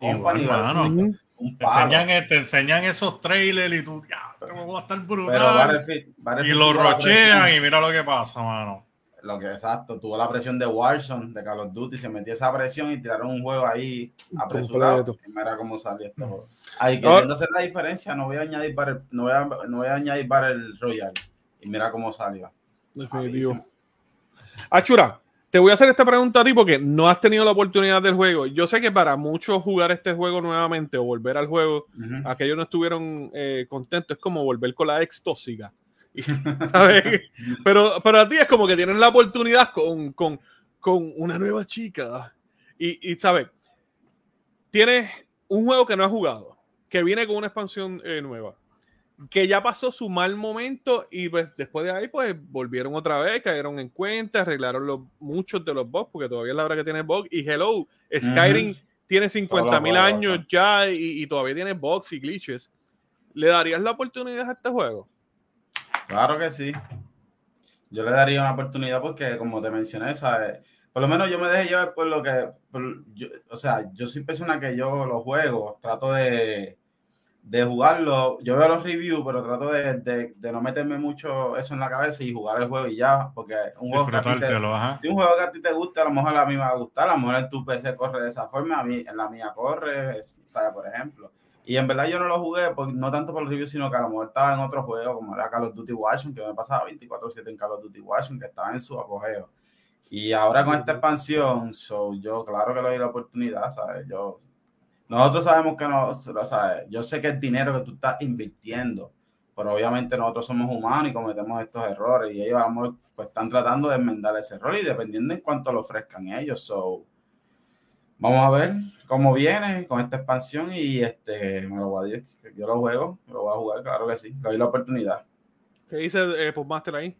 B: Company, Battlefield, un te, enseñan, te enseñan esos trailers y tú, ya, va a estar brutal. Battlefield, Battlefield y lo rochean y mira lo que pasa, mano
C: lo que exacto, tuvo la presión de Warzone, de Call of Duty, se metió esa presión y tiraron un juego ahí apresurado. Y mira cómo salió este juego. Ahí queriendo hacer la diferencia, no voy a añadir para el, no voy a, no voy a añadir para el Royal. Y mira cómo salió.
A: Definitivo. Achura, te voy a hacer esta pregunta a ti porque no has tenido la oportunidad del juego. Yo sé que para muchos jugar este juego nuevamente o volver al juego, aquellos no estuvieron eh, contentos, es como volver con la ex tóxica. Pero para ti es como que tienen la oportunidad con, con, con una nueva chica. Y, y, ¿sabes? Tienes un juego que no has jugado, que viene con una expansión eh, nueva, que ya pasó su mal momento y pues, después de ahí pues volvieron otra vez, cayeron en cuenta, arreglaron los, muchos de los bugs, porque todavía es la hora que tiene bugs. Y hello, Skyrim tiene 50 mil años ya y, y, todavía tiene bugs y glitches. ¿Le darías la oportunidad a este juego?
C: Claro que sí. Yo le daría una oportunidad porque, como te mencioné, ¿sabes? por lo menos yo me dejé llevar por lo que, o sea, yo soy persona que yo los juegos trato de, de jugarlo, yo veo los reviews, pero trato de, de, no meterme mucho eso en la cabeza y jugar el juego y ya, porque un juego, que a, ti te, si un juego que a ti te gusta, a lo mejor a mí me va a gustar, a lo mejor en tu PC corre de esa forma, a mí en la mía corre, ¿sabes? Por ejemplo. Y en verdad yo no lo jugué, no tanto por los reviews, sino que a lo mejor estaba en otro juego, como era Call of Duty Washington, que me pasaba 24-7 en Call of Duty Washington, que estaba en su apogeo. Y ahora con esta expansión, yo claro que le doy la oportunidad, ¿sabes? Yo nosotros sabemos que no, sea, yo sé que es dinero que tú estás invirtiendo, pero obviamente nosotros somos humanos y cometemos estos errores y ellos pues, están tratando de enmendar ese error y dependiendo en cuánto lo ofrezcan ellos. So, vamos a ver cómo viene con esta expansión y este, me lo voy a, yo lo juego, me lo voy a jugar, claro que sí, le doy la oportunidad.
A: ¿Qué dice eh, Postmaster ahí?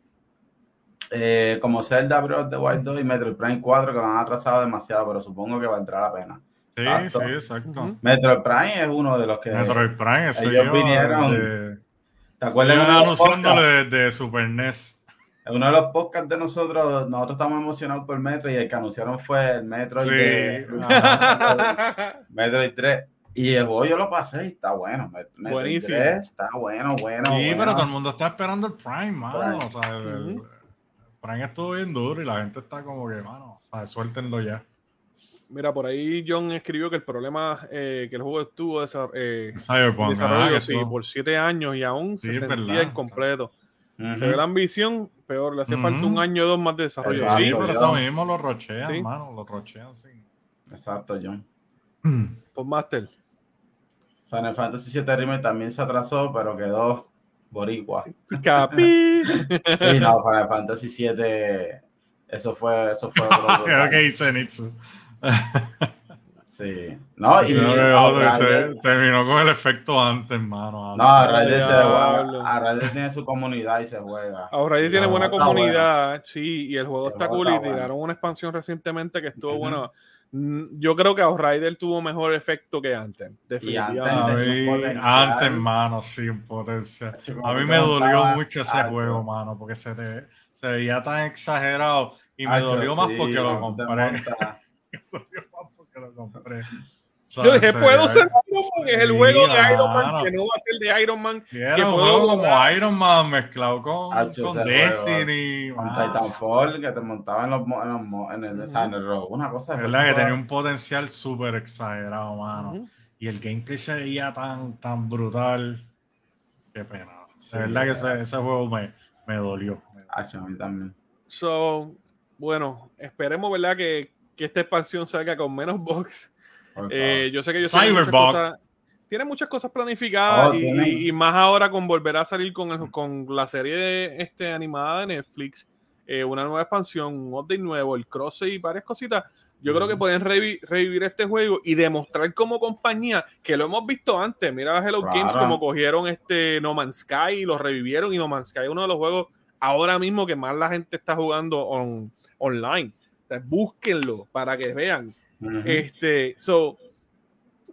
C: Eh, como Zelda Breath of the Wild 2 y Metroid Prime 4 que lo han atrasado demasiado, pero supongo que valdrá la pena.
B: Sí, sí, exacto.
C: Metroid Prime es uno de los que.
B: Metroid Prime,
C: ellos vinieron. De,
B: ¿Te acuerdas? anunciándole de, de Super NES.
C: En uno de los podcasts de nosotros, nosotros estamos emocionados por Metro y el que anunciaron fue el Metroid, sí. de, Metroid 3. Y el juego yo lo pasé y está bueno. Metroid Buenísimo. 3 está bueno, bueno.
B: Sí, pero todo el mundo está esperando el Prime, mano. O sea, el, Prime estuvo bien duro y la gente está como que, mano, o sea, suéltenlo ya.
A: Mira, por ahí John escribió que el problema eh, que el juego estuvo eh,
B: desarrollo
A: sí, por siete años y aún se sentía incompleto. Se ve la ambición, peor, le hace falta un año o dos más de desarrollo.
B: sí, pero eso mismo lo rochean, ¿Sí? mano, lo rochean, sí.
C: Exacto, John.
A: Pues Master.
C: Final Fantasy VII Remake también se atrasó, pero quedó boricua.
A: Capi.
C: sí, no, Final Fantasy VII, eso fue, eso fue
B: Creo que hice Nitsu.
C: Sí. No, y
B: terminó con el efecto antes, hermano.
C: No, Arraider tiene su comunidad y se juega.
A: Arraider tiene buena comunidad, sí, y el juego está cool y tiraron una expansión recientemente que estuvo bueno. Mm, yo creo que Outrider tuvo mejor efecto que antes.
B: Definitivamente. Antes, hermano, sí, potencia. A mí me dolió mucho ese juego, mano, porque se, se veía tan exagerado y me dolió más porque lo compré. porque lo compré.
A: Yo dije, puedo ser porque es el juego de Iron Man, que no va a ser de Iron Man.
B: que puedo como Iron Man mezclado con, con Destiny.
C: Con Titanfall, que te montaba en, los, en, los, en el, en el robo. Una cosa.
B: Es verdad que tenía un potencial súper exagerado, mano. Y el gameplay se veía tan, tan brutal. Qué pena. de verdad que ese, ese, juego me, me dolió.
C: a mí también.
A: So, bueno, esperemos, ¿verdad? Que, que esta expansión salga con menos bugs. Eh, yo sé que yo
B: Cyberbug.
A: tiene muchas cosas planificadas oh, y, más ahora con volver a salir con, con la serie de, este, animada de Netflix, eh, una nueva expansión, un update nuevo, el cross y varias cositas. Yo creo que pueden revivir este juego y demostrar como compañía que lo hemos visto antes. Mira Hello Games como cogieron este No Man's Sky y lo revivieron y No Man's Sky es uno de los juegos ahora mismo que más la gente está jugando on, online. Búsquenlo para que vean. Este, so,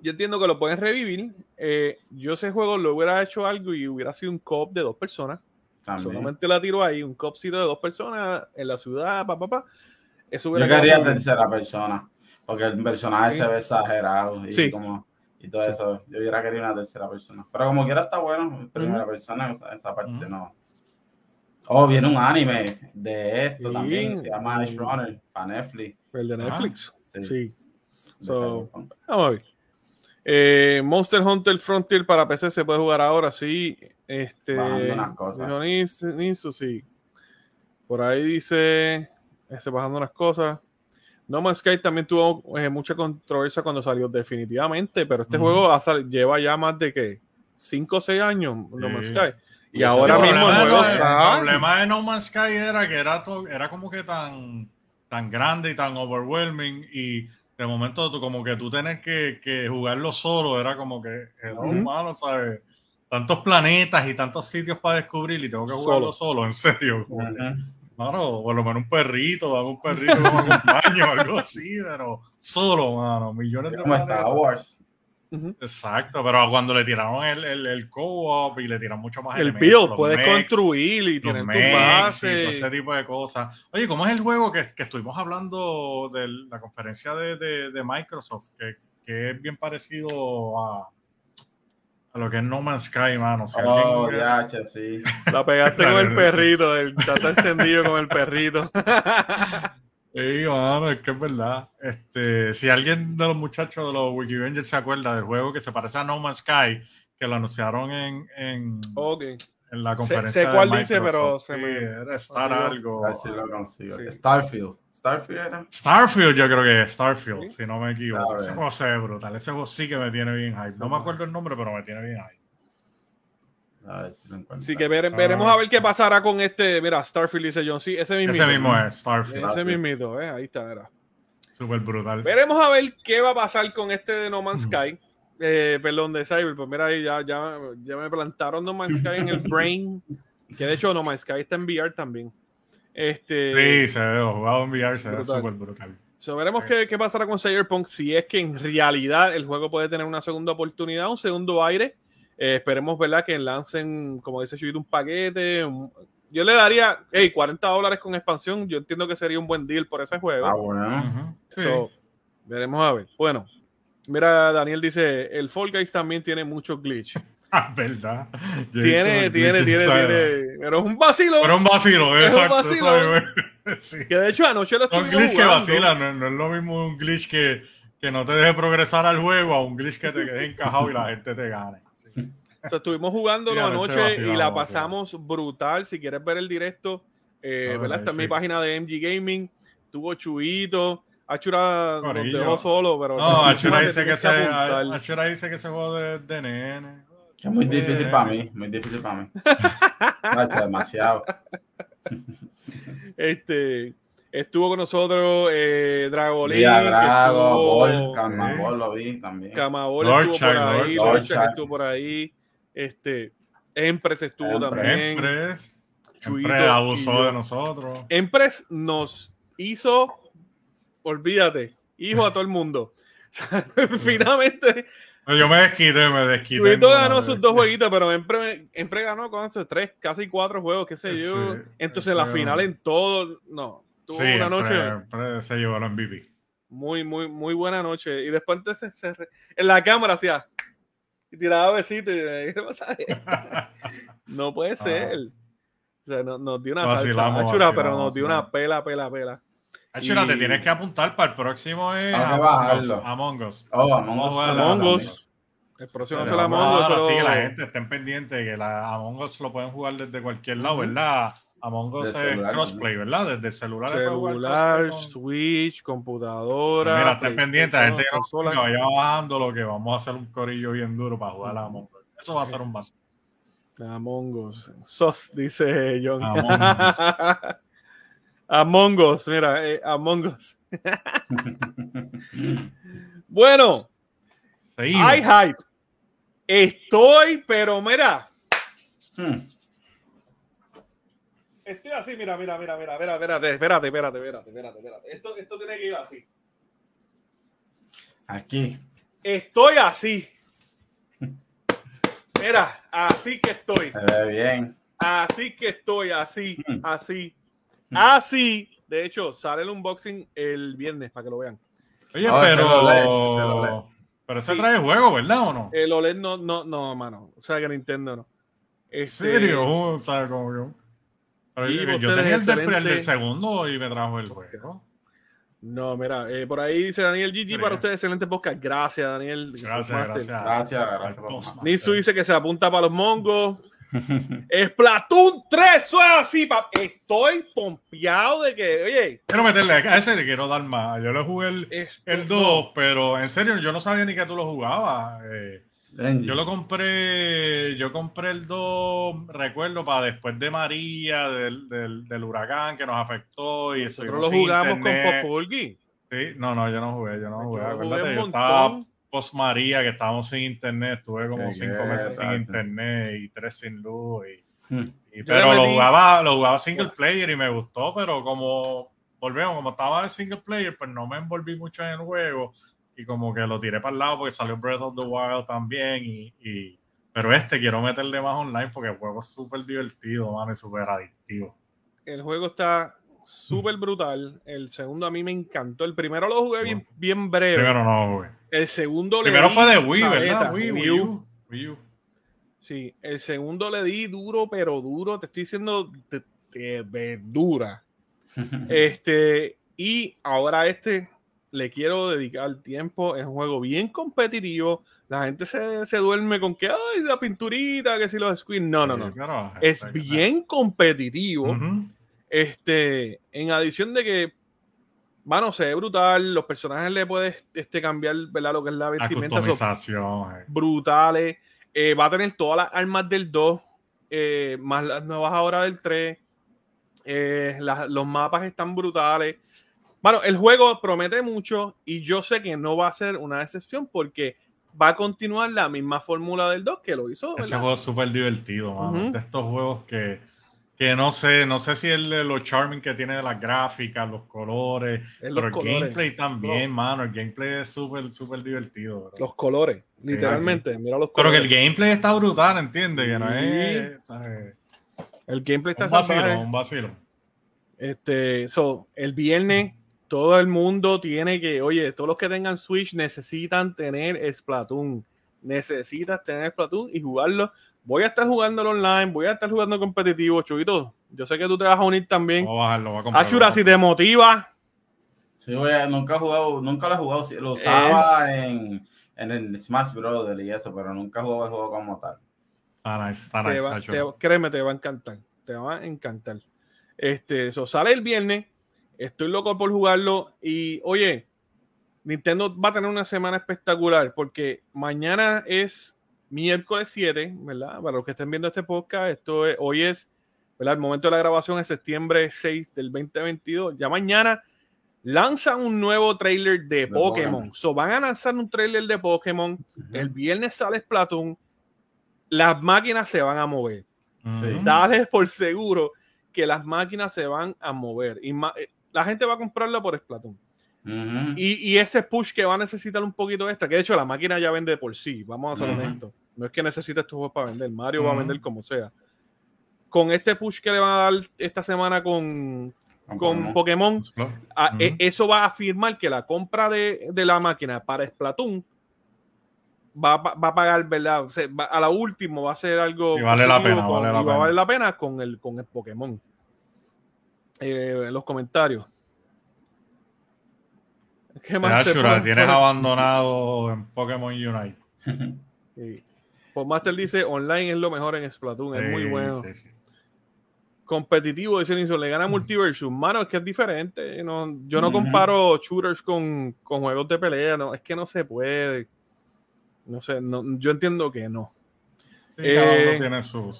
A: yo entiendo que lo pueden revivir. Eh, yo ese juego lo hubiera hecho algo y hubiera sido un cop de dos personas. Solamente la tiro ahí, un cop de dos personas en la ciudad, papá, pa,
C: Eso yo quería tercera persona, porque el personaje se ve exagerado y como y todo eso. Yo hubiera querido una tercera persona. Pero como quiera está bueno, primera persona, esa parte no. Oh, viene un anime de esto también, se llama Ice Runner, para Netflix.
A: El de Netflix. sí. So, vamos a ver. Eh, Monster Hunter Frontier para PC se puede jugar ahora, sí. Este,
C: bajando unas
A: sí. Por ahí dice, este, bajando unas cosas. No Man's Sky también tuvo eh, mucha controversia cuando salió, definitivamente, pero este juego lleva ya más de que 5 o 6 años, No Man's Sky. Y, ahora mismo el juego
B: El problema de No Man's Sky era que era, era como que tan, tan grande y tan overwhelming y de momento tú, como que tú tener que, que jugarlo solo era como que era un malo, ¿sabes? Tantos planetas y tantos sitios para descubrir y tengo que jugarlo solo, en serio. Claro, por lo menos un perrito, dame un perrito como acompaño, algo así, pero solo, mano, millones de
C: Como Star Wars.
B: Exacto, pero cuando le tiraron el, el, el co-op y le tiran mucho más
A: el build, puedes construir y tener tu base.
B: Y este tipo de cosas. Oye, ¿cómo es el juego que, que estuvimos hablando de la conferencia de, de, de Microsoft? Que, que, es bien parecido a. a lo que es No Man's Sky, mano.
C: oh, sí.
A: La pegaste con el perrito, el está encendido con el perrito.
B: Sí, mano, es que es verdad. Este, si alguien de los muchachos de los Wikivengers se acuerda del juego que se parece a No Man's Sky, que lo anunciaron en, en, en la conferencia.
A: Sé, sé cuál dice, pero
B: se me... era Star algo.
C: Starfield. Starfield era.
B: Starfield, yo creo que es Starfield, si no me equivoco. Ese juego se ve brutal. Ese juego sí que me tiene bien hype. No me acuerdo el nombre, pero me tiene bien hype.
A: Así que veremos a ver qué pasará con este. Mira, Starfield dice John. Sí, ese mismo.
B: Ese mismo es Starfield.
A: Ese mismito, ¿eh? ahí está, era.
B: Súper brutal.
A: Veremos a ver qué va a pasar con este de No Man's Sky. Eh, perdón, de Cyber. Pues mira, ahí ya, ya, ya me plantaron No Man's Sky en el brain. Que de hecho No Man's Sky está en VR también. Este,
B: sí, se ve, jugado en VR, se ve súper brutal.
A: veremos qué, qué, pasará con Cyberpunk si es que en realidad el juego puede tener una segunda oportunidad, un segundo aire eh, esperemos, ¿verdad? Que lancen, como dice Chuito, un paquete. yo le daría, hey, 40 dólares con expansión. Yo entiendo que sería un buen deal por ese juego.
C: Ah, bueno.
A: veremos a ver. Bueno, mira, Daniel dice: el Fall Guys también tiene muchos glitch.
B: Ah, verdad.
A: tiene, tiene, tiene, tiene. Pero es un vacilo.
B: Pero un vacilo, es exacto. Un vacilo.
A: sí. Que de hecho anoche lo estoy
B: Un glitch que vacila, no, no, es lo mismo un glitch que, que no te deje progresar al juego a un glitch que te quede encajado y la gente te gane
A: estuvimos jugando anoche y la pasamos brutal. Si quieres ver el directo, eh, ¿verdad? Está en mi página de MG Gaming. Tuvo Chuito. Achura nos dejó solo, pero.
B: No, Achura dice, que se, Achura dice que se juega de, de nene.
C: Es muy difícil para mí, muy difícil para mí. demasiado.
A: Este, estuvo con nosotros eh, Dragolín.
C: Drago, Camabol lo vi también.
A: Camabol estuvo por ahí, estuvo por ahí. Este, Empress estuvo también.
B: Empress. Empress abusó de nosotros.
A: Empress nos hizo, olvídate, hijo a todo el mundo. Finalmente.
B: Yo me desquité, me desquité.
A: Chuito ganó sus dos jueguitos, pero Empress ganó con esos tres, casi cuatro juegos, qué sé yo. Entonces la final en todo, no. Tuvo una noche.
B: se llevó el MVP.
A: Muy, muy, muy buena noche. Y después entonces en la cámara hacía y tiraba besitos. Y, no puede ser. O sea, nos, dio una falsa pero nos dio una pela, pela, pela.
B: Achura, te tienes que apuntar para el próximo es Among Us.
C: Oh, Among Us.
A: Among Us. El próximo es el Among Us.
B: Así que la gente estén pendiente que la Among Us lo pueden jugar desde cualquier lado, ¿verdad? Among Us es crossplay, ¿verdad? Desde el celular.
A: Celular, Switch, computadora.
B: Mira, estén pendientes, la gente que no vaya bajando lo que vamos a hacer un corillo bien duro para jugar a Among Us. Eso va a ser un base.
A: Among Us. SOS, dice John. Among Us. mira, eh, Among Us. bueno, hay hype. Estoy, pero mira. Hmm. Estoy así, mira, mira, mira, mira, espérate, espérate, espérate, espérate, espérate, espérate, espérate. Esto, esto tiene que ir así.
C: Aquí.
A: Estoy así. Mira, así que estoy.
C: Se ve bien.
A: Así que estoy, así, mm. así, así. De hecho, sale el unboxing el viernes para que lo vean.
B: Oye, pero. Pero se trae juego, ¿verdad o no?
A: El OLED no, no, no, mano. O sea que Nintendo no.
B: ¿En este, serio? O sea, como yo yo tenía el del, segundo y me trajo el juego.
A: No, mira, eh, por ahí dice Daniel GG para ustedes, excelente podcast. Gracias, Daniel.
B: Gracias, gracias.
C: Gracias, gracias.
A: Nisu dice que se apunta para los mongos. Splatoon 3, soy así, Estoy pompeado de que, oye.
B: Quiero meterle, a ese le quiero dar más. Yo le jugué el, el 2, pero en serio, yo no sabía ni que tú lo jugabas. Eh, yo lo compré, yo compré el 2, recuerdo, para después de María, del, del, del huracán que nos afectó. Y
A: Nosotros lo jugamos con Populgi.
B: Sí, no, no, yo no jugué, yo no jugué. Acuérdate, yo estaba post María, que estábamos sin internet, estuve como cinco meses sin internet y tres sin luz. Y, hmm. pero lo jugaba, lo jugaba single player y me gustó, pero como volvemos, como estaba de single player, pues no me envolví mucho en el juego y como que lo tiré para el lado porque salió Breath of the Wild también y, pero este quiero meterle más online porque el juego es súper divertido, mano, y súper adictivo.
A: El juego está súper brutal. El segundo a mí me encantó. El primero lo jugué bien, bien breve.
B: Primero no lo jugué.
A: El segundo
B: Primero fue de Wii, ¿verdad? Wii, Wii, U.
A: Sí, el segundo le di duro, pero duro, te estoy diciendo de, verdura. este, y ahora este le quiero dedicar tiempo, es un juego bien competitivo. La gente se, se duerme con que, ay, la pinturita, que si los screens. No, no, no. es bien competitivo. Este, en adición de que, bueno, se ve brutal, los personajes le puedes este, cambiar, ¿verdad? Lo que es la vestimenta.
B: Eh.
A: Brutales. Eh, va a tener todas las armas del 2, eh, más las nuevas ahora del 3. los mapas están brutales. Bueno, el juego promete mucho y yo sé que no va a ser una excepción porque va a continuar la misma fórmula del 2 que lo hizo.
B: Ese juego es súper divertido, mano. De estos juegos que, que, no sé, no sé si el, lo charming que tiene de las gráficas, los colores, pero el gameplay también, mano. El gameplay es súper, súper divertido.
A: Los colores, literalmente. Mira los
B: colores. Pero que el gameplay está brutal, ¿entiendes? Que no es.
A: El gameplay está
B: un vacilo, un vacilo.
A: Este, so, el viernes todo el mundo tiene que, oye, todos los que tengan Switch necesitan tener Splatoon. Necesitas tener Splatoon y jugarlo. Voy a estar jugándolo online, voy a estar jugando competitivo, Chubito. Yo sé que tú te vas a unir también.
B: Voy a bajarlo, voy a comprar,
A: Achura, si te motiva.
C: Sí, voy a, nunca he jugado, nunca lo he jugado. Lo usaba en, en, el Smash Brothers y eso, pero nunca he jugado el juego como tal.
B: Ah, nice, está nice,
A: créeme, te va a encantar. Te va a encantar. Este, eso sale el viernes. Estoy loco por jugarlo. Y oye, Nintendo va a tener una semana espectacular porque mañana es miércoles 7, ¿verdad? Para los que estén viendo este podcast, esto es, hoy es, ¿verdad? El momento de la grabación es septiembre 6 del 2022. Ya mañana lanzan un nuevo trailer de Pokémon. So, van a lanzar un trailer de Pokémon. El viernes sale Splatoon. Las máquinas se van a mover. Dale por seguro que las máquinas se van a mover. Y eh, la gente va a comprarla por Splatoon. y, ese push que va a necesitar un poquito extra, que de hecho la máquina ya vende por sí, vamos a ser honestos. No es que necesite estos juegos para vender, Mario va a vender como sea. Con este push que le van a dar esta semana con, con Pokémon, e, eso va a afirmar que la compra de, la máquina para Splatoon va, a pagar, ¿verdad? a la última va a ser algo.
B: Y vale la pena,
A: vale
B: la
A: pena. Va a valer la pena con el, con el Pokémon eh, en los comentarios.
B: ¿Qué más tienes abandonado en Pokémon Unite.
A: sí. Pues Master dice, online es lo mejor en Splatoon, es muy bueno. Competitivo, dice Nilsson, le gana Multiversus. Mano, es que es diferente. yo no comparo shooters con, con, juegos de pelea, no, es que no se puede. No sé, no, yo entiendo que no.
B: Eh, tiene su,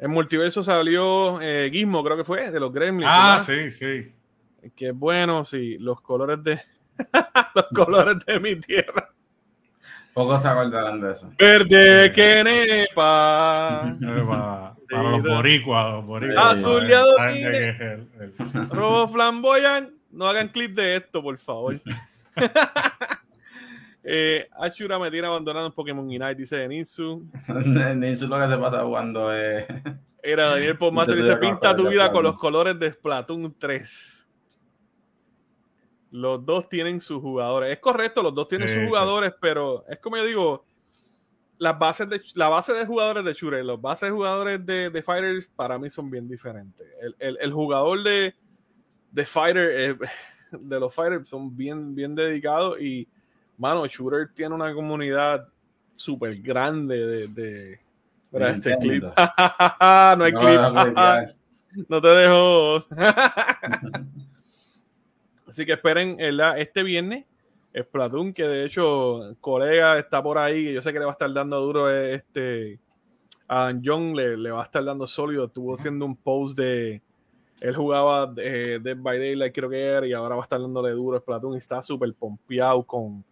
A: en multiverso salió eh, Gizmo, creo que fue, de los Gremlins.
B: Ah, sí, sí.
A: Que bueno, sí, los colores de los colores de mi tierra.
C: Pocos se acordarán de eso.
A: Verde que nepa.
B: para, los boricuas, los boricuas.
A: Azuleado Robo flamboyan. No hagan clip de esto, por favor. eh, Ashura me tiene abandonado en Pokémon Unite, dice Ninsu.
C: Ninsu lo que se pasa jugando es.
A: Era Daniel Podmaster dice: Pinta tu vida con los colores de Splatoon 3. Los dos tienen sus jugadores. Es correcto, los dos tienen sus jugadores, pero es como yo digo, las bases de, la base de jugadores de Shooter, los bases de jugadores de, de Fighters para mí son bien diferentes. El, jugador de, de Fighter, eh, de los Fighters son bien, bien dedicados y, mano, Shooter tiene una comunidad súper grande de, de este clip. no hay clip. no te dejo. Así que esperen este viernes Splatoon, que de hecho, colega está por ahí, que yo sé que le va a estar dando duro este a Dan John, le, va a estar dando sólido. Estuvo haciendo un post de. Él jugaba eh, Dead by Daylight, creo que era, y ahora va a estar dándole duro a Splatoon y está súper pompeado con,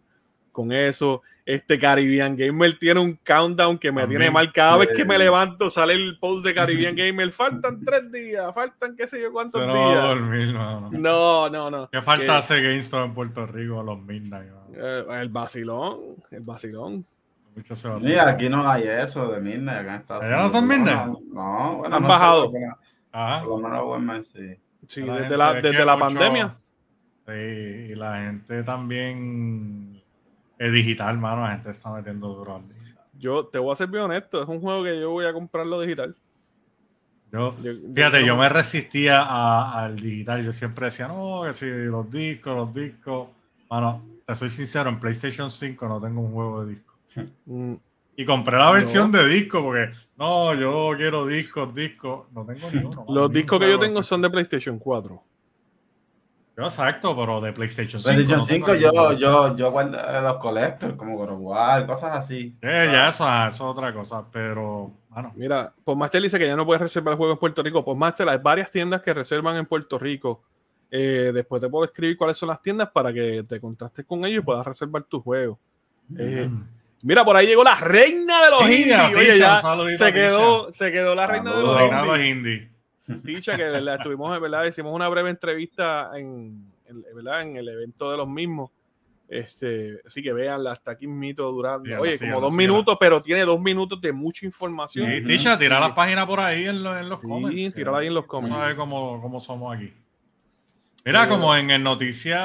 A: con eso. Este Caribbean Gamer tiene un countdown que me tiene mal. Cada vez que me levanto sale el post de Caribbean Gamer. Faltan tres días, faltan qué sé yo cuántos no días.
B: Dormir, no,
A: no, no, no.
B: ¿Qué falta hace GameStop en Puerto Rico a los midnight?
A: Eh, el vacilón, el vacilón.
C: Sí, aquí no hay eso de midnight. Acá
B: ¿Ya no son midnight?
C: No, bueno,
A: han bajado.
C: Por lo menos sí.
A: Sí, desde la, desde la pandemia.
B: Sí, y la gente también es digital, mano. La gente está metiendo duro al
A: Yo te voy a ser bien honesto, es un juego que yo voy a comprarlo digital.
B: Yo, fíjate, yo, me resistía al digital. Yo siempre decía, no, que si los discos, los discos. Bueno, te soy sincero, en PlayStation 5 no tengo un juego de disco. Mm. Y compré la versión de disco porque, no, yo quiero discos, discos. No tengo ninguno.
A: los discos que yo tengo son de PlayStation 4.
B: Yo exacto, pero de PlayStation
C: 5. PlayStation 5 yo, yo, yo guardo los collectors, como God cosas así.
B: Eh, ya eso, eso, es otra cosa, pero bueno.
A: Mira, Postmaster dice que ya no puedes reservar el juego en Puerto Rico. Postmaster, hay varias tiendas que reservan en Puerto Rico. Eh, después te puedo escribir cuáles son las tiendas para que te contactes con ellos y puedas reservar tu juego. Eh, mm. mira, por ahí llegó la reina de los indies. Oye, ya se quedó, se quedó la reina de los indies. Dicha que la estuvimos, ¿verdad? Hicimos una breve entrevista en, ¿verdad? en el evento de los mismos. Este, así que veanla hasta aquí mito durando. Oye, como dos minutos, pero tiene dos minutos de mucha información.
B: Sí, Ticha, tira la página por ahí en, los comments. Sí,
A: tira ahí en los comments.
B: Sabes cómo, cómo somos aquí. Mira, como en el noticia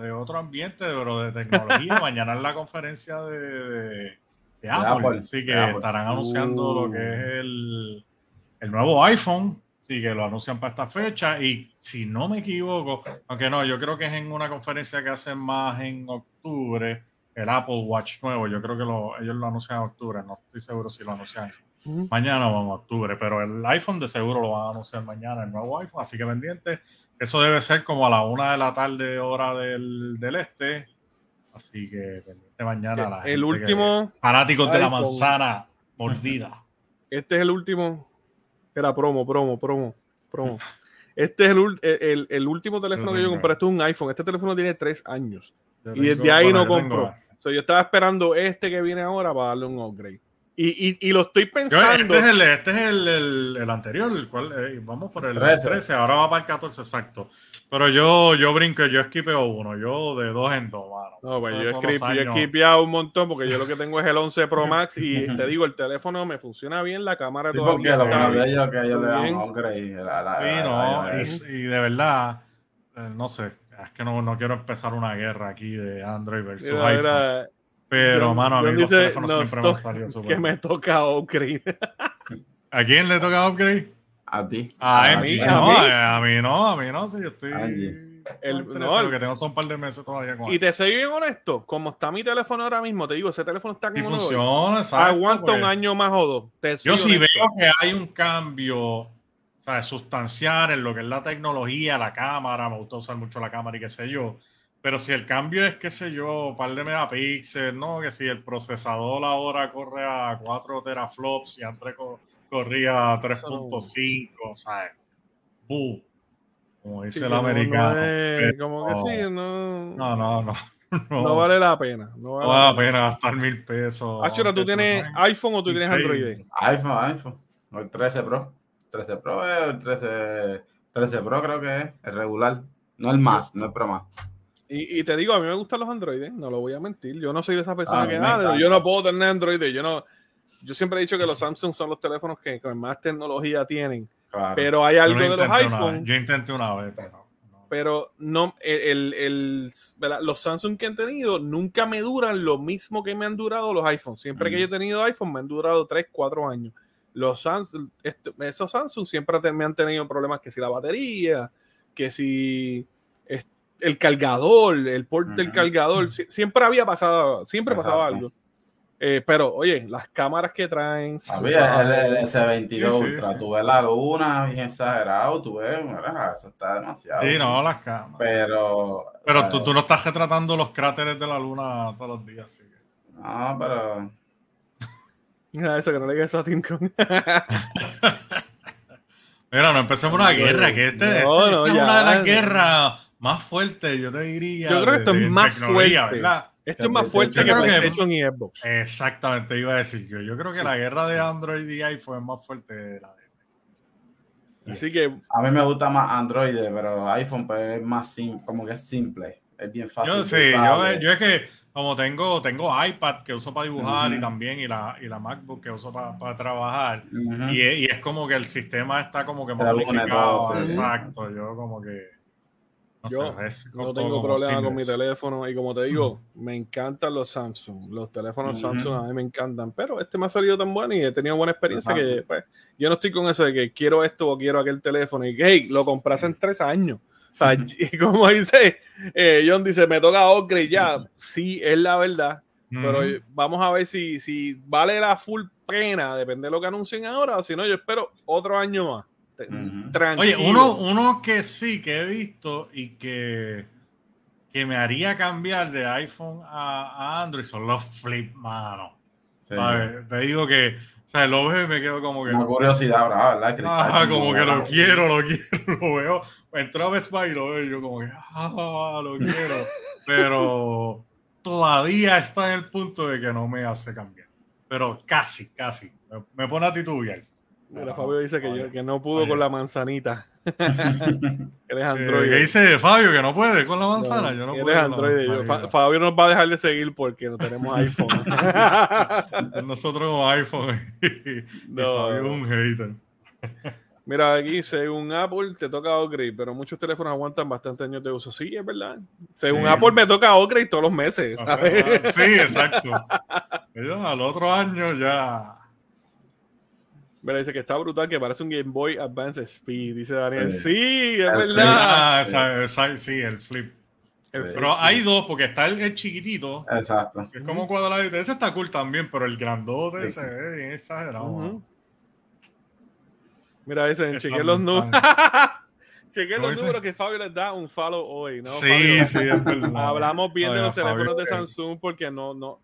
B: de otro ambiente, pero de tecnología, mañana es la conferencia de, de, Apple, Así que estarán anunciando lo que es el, el nuevo iPhone, sí, que lo anuncian para esta fecha. Y si no me equivoco, aunque no, yo creo que es en una conferencia que hacen más en octubre, el Apple Watch nuevo. Yo creo que ellos lo anuncian en octubre, no estoy seguro si lo anuncian mañana o en octubre, pero el iPhone de seguro lo van a anunciar mañana, el nuevo iPhone. Así que pendiente, eso debe ser como a la una de la tarde, hora del, este. Así que pendiente mañana.
A: el último.
B: Fanáticos de la manzana mordida.
A: Este es el último era promo, promo, promo, promo. Este es el, el, último teléfono que yo compré. Este es un iPhone. Este teléfono tiene tres años. y desde ahí no compro. yo estaba esperando este que viene ahora para darle un upgrade. Y, y, y lo estoy pensando.
B: este es el, este es el, el anterior, el cual eh, vamos por el 13. ahora va para el 14, exacto. Pero yo, yo brinco, yo esquipeo uno, yo de dos en dos, mano.
A: No, pues yo, he esquipeado un montón porque yo lo que tengo es el 11 Pro Max y te digo, el teléfono me funciona bien, la cámara sí, todavía está bien. Yo, que yo le
B: sí, no, y, y, de verdad, eh, no sé, es que no, no quiero empezar una guerra aquí de Android versus iPhone. Pero, mano, a mí los teléfonos siempre me han salido súper
A: Que me toca upgrade.
B: ¿A quién le toca upgrade?
C: A ti.
B: a, mí, no, a, mí, no, a mí no, si yo estoy. El, no, lo que tengo son un par de meses todavía
A: con Y te soy bien honesto, como está mi teléfono ahora mismo, te digo, ese teléfono está como
B: funciona,
A: Aguanta un pues. año más o dos.
B: yo sí veo que hay un cambio sea, sustancial en lo que es la tecnología, la cámara, me gusta usar mucho la cámara y qué sé yo. Pero si el cambio es, qué sé yo, un par de megapíxeles, ¿no? Que si el procesador ahora corre a 4 teraflops y antes corría 3.5, o sea, como dice el americano.
A: como que sí,
B: no. No, no, no.
A: No, vale la pena. No
B: vale, la pena gastar mil pesos.
A: Achura, ¿tú tienes iPhone o tú tienes Android?
C: iPhone, iPhone. el 13 Pro. 13 Pro es el 13, 13 Pro, creo que es el regular. No el más, no el Pro más.
A: Y, y, te digo, a mí me gustan los Android, no lo voy a mentir. Yo no soy de esa persona que nada. Yo no puedo tener Android. Yo no yo siempre he dicho que los Samsung son los teléfonos que, más tecnología tienen. Pero hay algo de los iPhones.
B: Yo intenté una vez, pero.
A: Pero no, el, el, los Samsung que han tenido nunca me duran lo mismo que me han durado los iPhones. Siempre que yo he tenido iPhone me han durado 3, 4 años. Los Samsung, esos Samsung siempre me han tenido problemas que si la batería, que si el cargador, el port del cargador, siempre había pasado, siempre pasaba algo. Eh, pero, oye, las cámaras que traen.
C: Había el, S22 Ultra. Tú ves la luna bien exagerado. Tú ves, eso está demasiado.
B: Sí, no, las cámaras.
C: Pero.
B: Pero tú, tú, no estás retratando los cráteres de la luna todos los días, así que.
C: No, pero.
A: Mira eso, que no le quede eso a Tim Kong.
B: Mira, no empecemos una guerra, que este, este no, es una de las guerras más fuertes, yo te diría.
A: Yo creo que esto es más fuerte. ¿verdad? Esto es más fuerte que PlayStation y Xbox.
B: Exactamente, iba a decir yo. Yo creo que la guerra de Android y iPhone es más fuerte de la de
A: Así que.
C: A mí me gusta más Android, pero iPhone pues, es más simple, como que es simple. Es bien fácil.
B: Yo sí, yo, yo, es que como tengo, tengo iPad que uso para dibujar y también y la, y la MacBook que uso para, para trabajar. y, es, y, es, como que el sistema está como que modificado. Exacto, yo como que
A: yo no tengo problema con mi teléfono y como te digo, me encantan los Samsung. Los teléfonos Samsung a mí me encantan, pero este me ha salido tan bueno y he tenido buena experiencia que pues, yo no estoy con eso de que quiero esto o quiero aquel teléfono y que hey, lo compras en tres años. O sea, y como dice eh, John, dice, me toca upgrade ya. Sí, es la verdad. Pero vamos a ver si, si vale la full pena, depende de lo que anuncien ahora, o si no, yo espero otro año más.
B: Oye, uno, uno que sí que he visto y que, que me haría cambiar de iPhone a, Android son los flip, mano. Te digo que, o sea, lo veo y me quedo como que.
C: Una curiosidad ¿verdad?
B: Ah, como que lo quiero, lo quiero, lo veo. Entró a Best Buy y lo veo y yo como que, ah, lo quiero. Pero todavía está en el punto de que no me hace cambiar. Pero casi, casi. Me, pone a titubear.
A: Mira, Fabio dice que, que no pudo con la manzanita.
B: él es Android. ¿Qué dice Fabio? Que no puede con la manzana. yo no
A: él es Android. Fabio nos va a dejar de seguir porque no tenemos iPhone.
B: Nosotros con iPhone. no. Fabio es un hater.
A: Mira, aquí según Apple te toca upgrade, pero muchos teléfonos aguantan bastante años de uso. Sí, es verdad. Según Apple me toca upgrade todos los meses.
B: sí, exacto. al otro año ya.
A: Mira, dice que está brutal, que parece un Game Boy Advance Speed. Dice Daniel. Sí, es verdad.
B: Ah, sí, el flip. pero hay dos, porque está el, chiquitito.
C: Exacto.
B: Que es como cuadradito. Ese está cool también, pero el grandote ese es exagerado.
A: Mira, dicen, chequeé los números. chequeé los números que Fabio les da un follow hoy, ¿no?
B: Sí, sí, es verdad.
A: Hablamos bien de los teléfonos de Samsung porque no, no.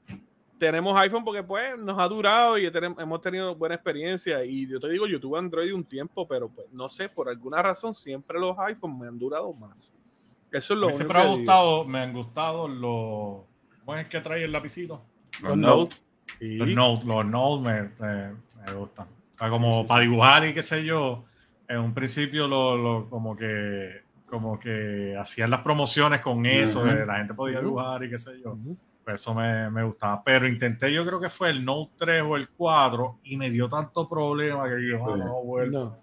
A: Tenemos iPhone porque pues nos ha durado y hemos tenido buena experiencia. Y yo te digo, yo tuve Android un tiempo, pero pues no sé, por alguna razón siempre los iPhones me han durado más. Eso es lo
B: que Siempre ha gustado, me han gustado los. ¿Cómo es que trae el lapicito?
A: Los, Note.
B: Los Note, los Note me gustan como para dibujar y qué sé yo, en un principio lo, como que como que hacían las promociones con eso, la gente podía dibujar y qué sé yo. Eso me, gustaba. Pero intenté, yo creo que fue el Note 3 o el 4 y me dio tanto problema que yo ah, no vuelvo.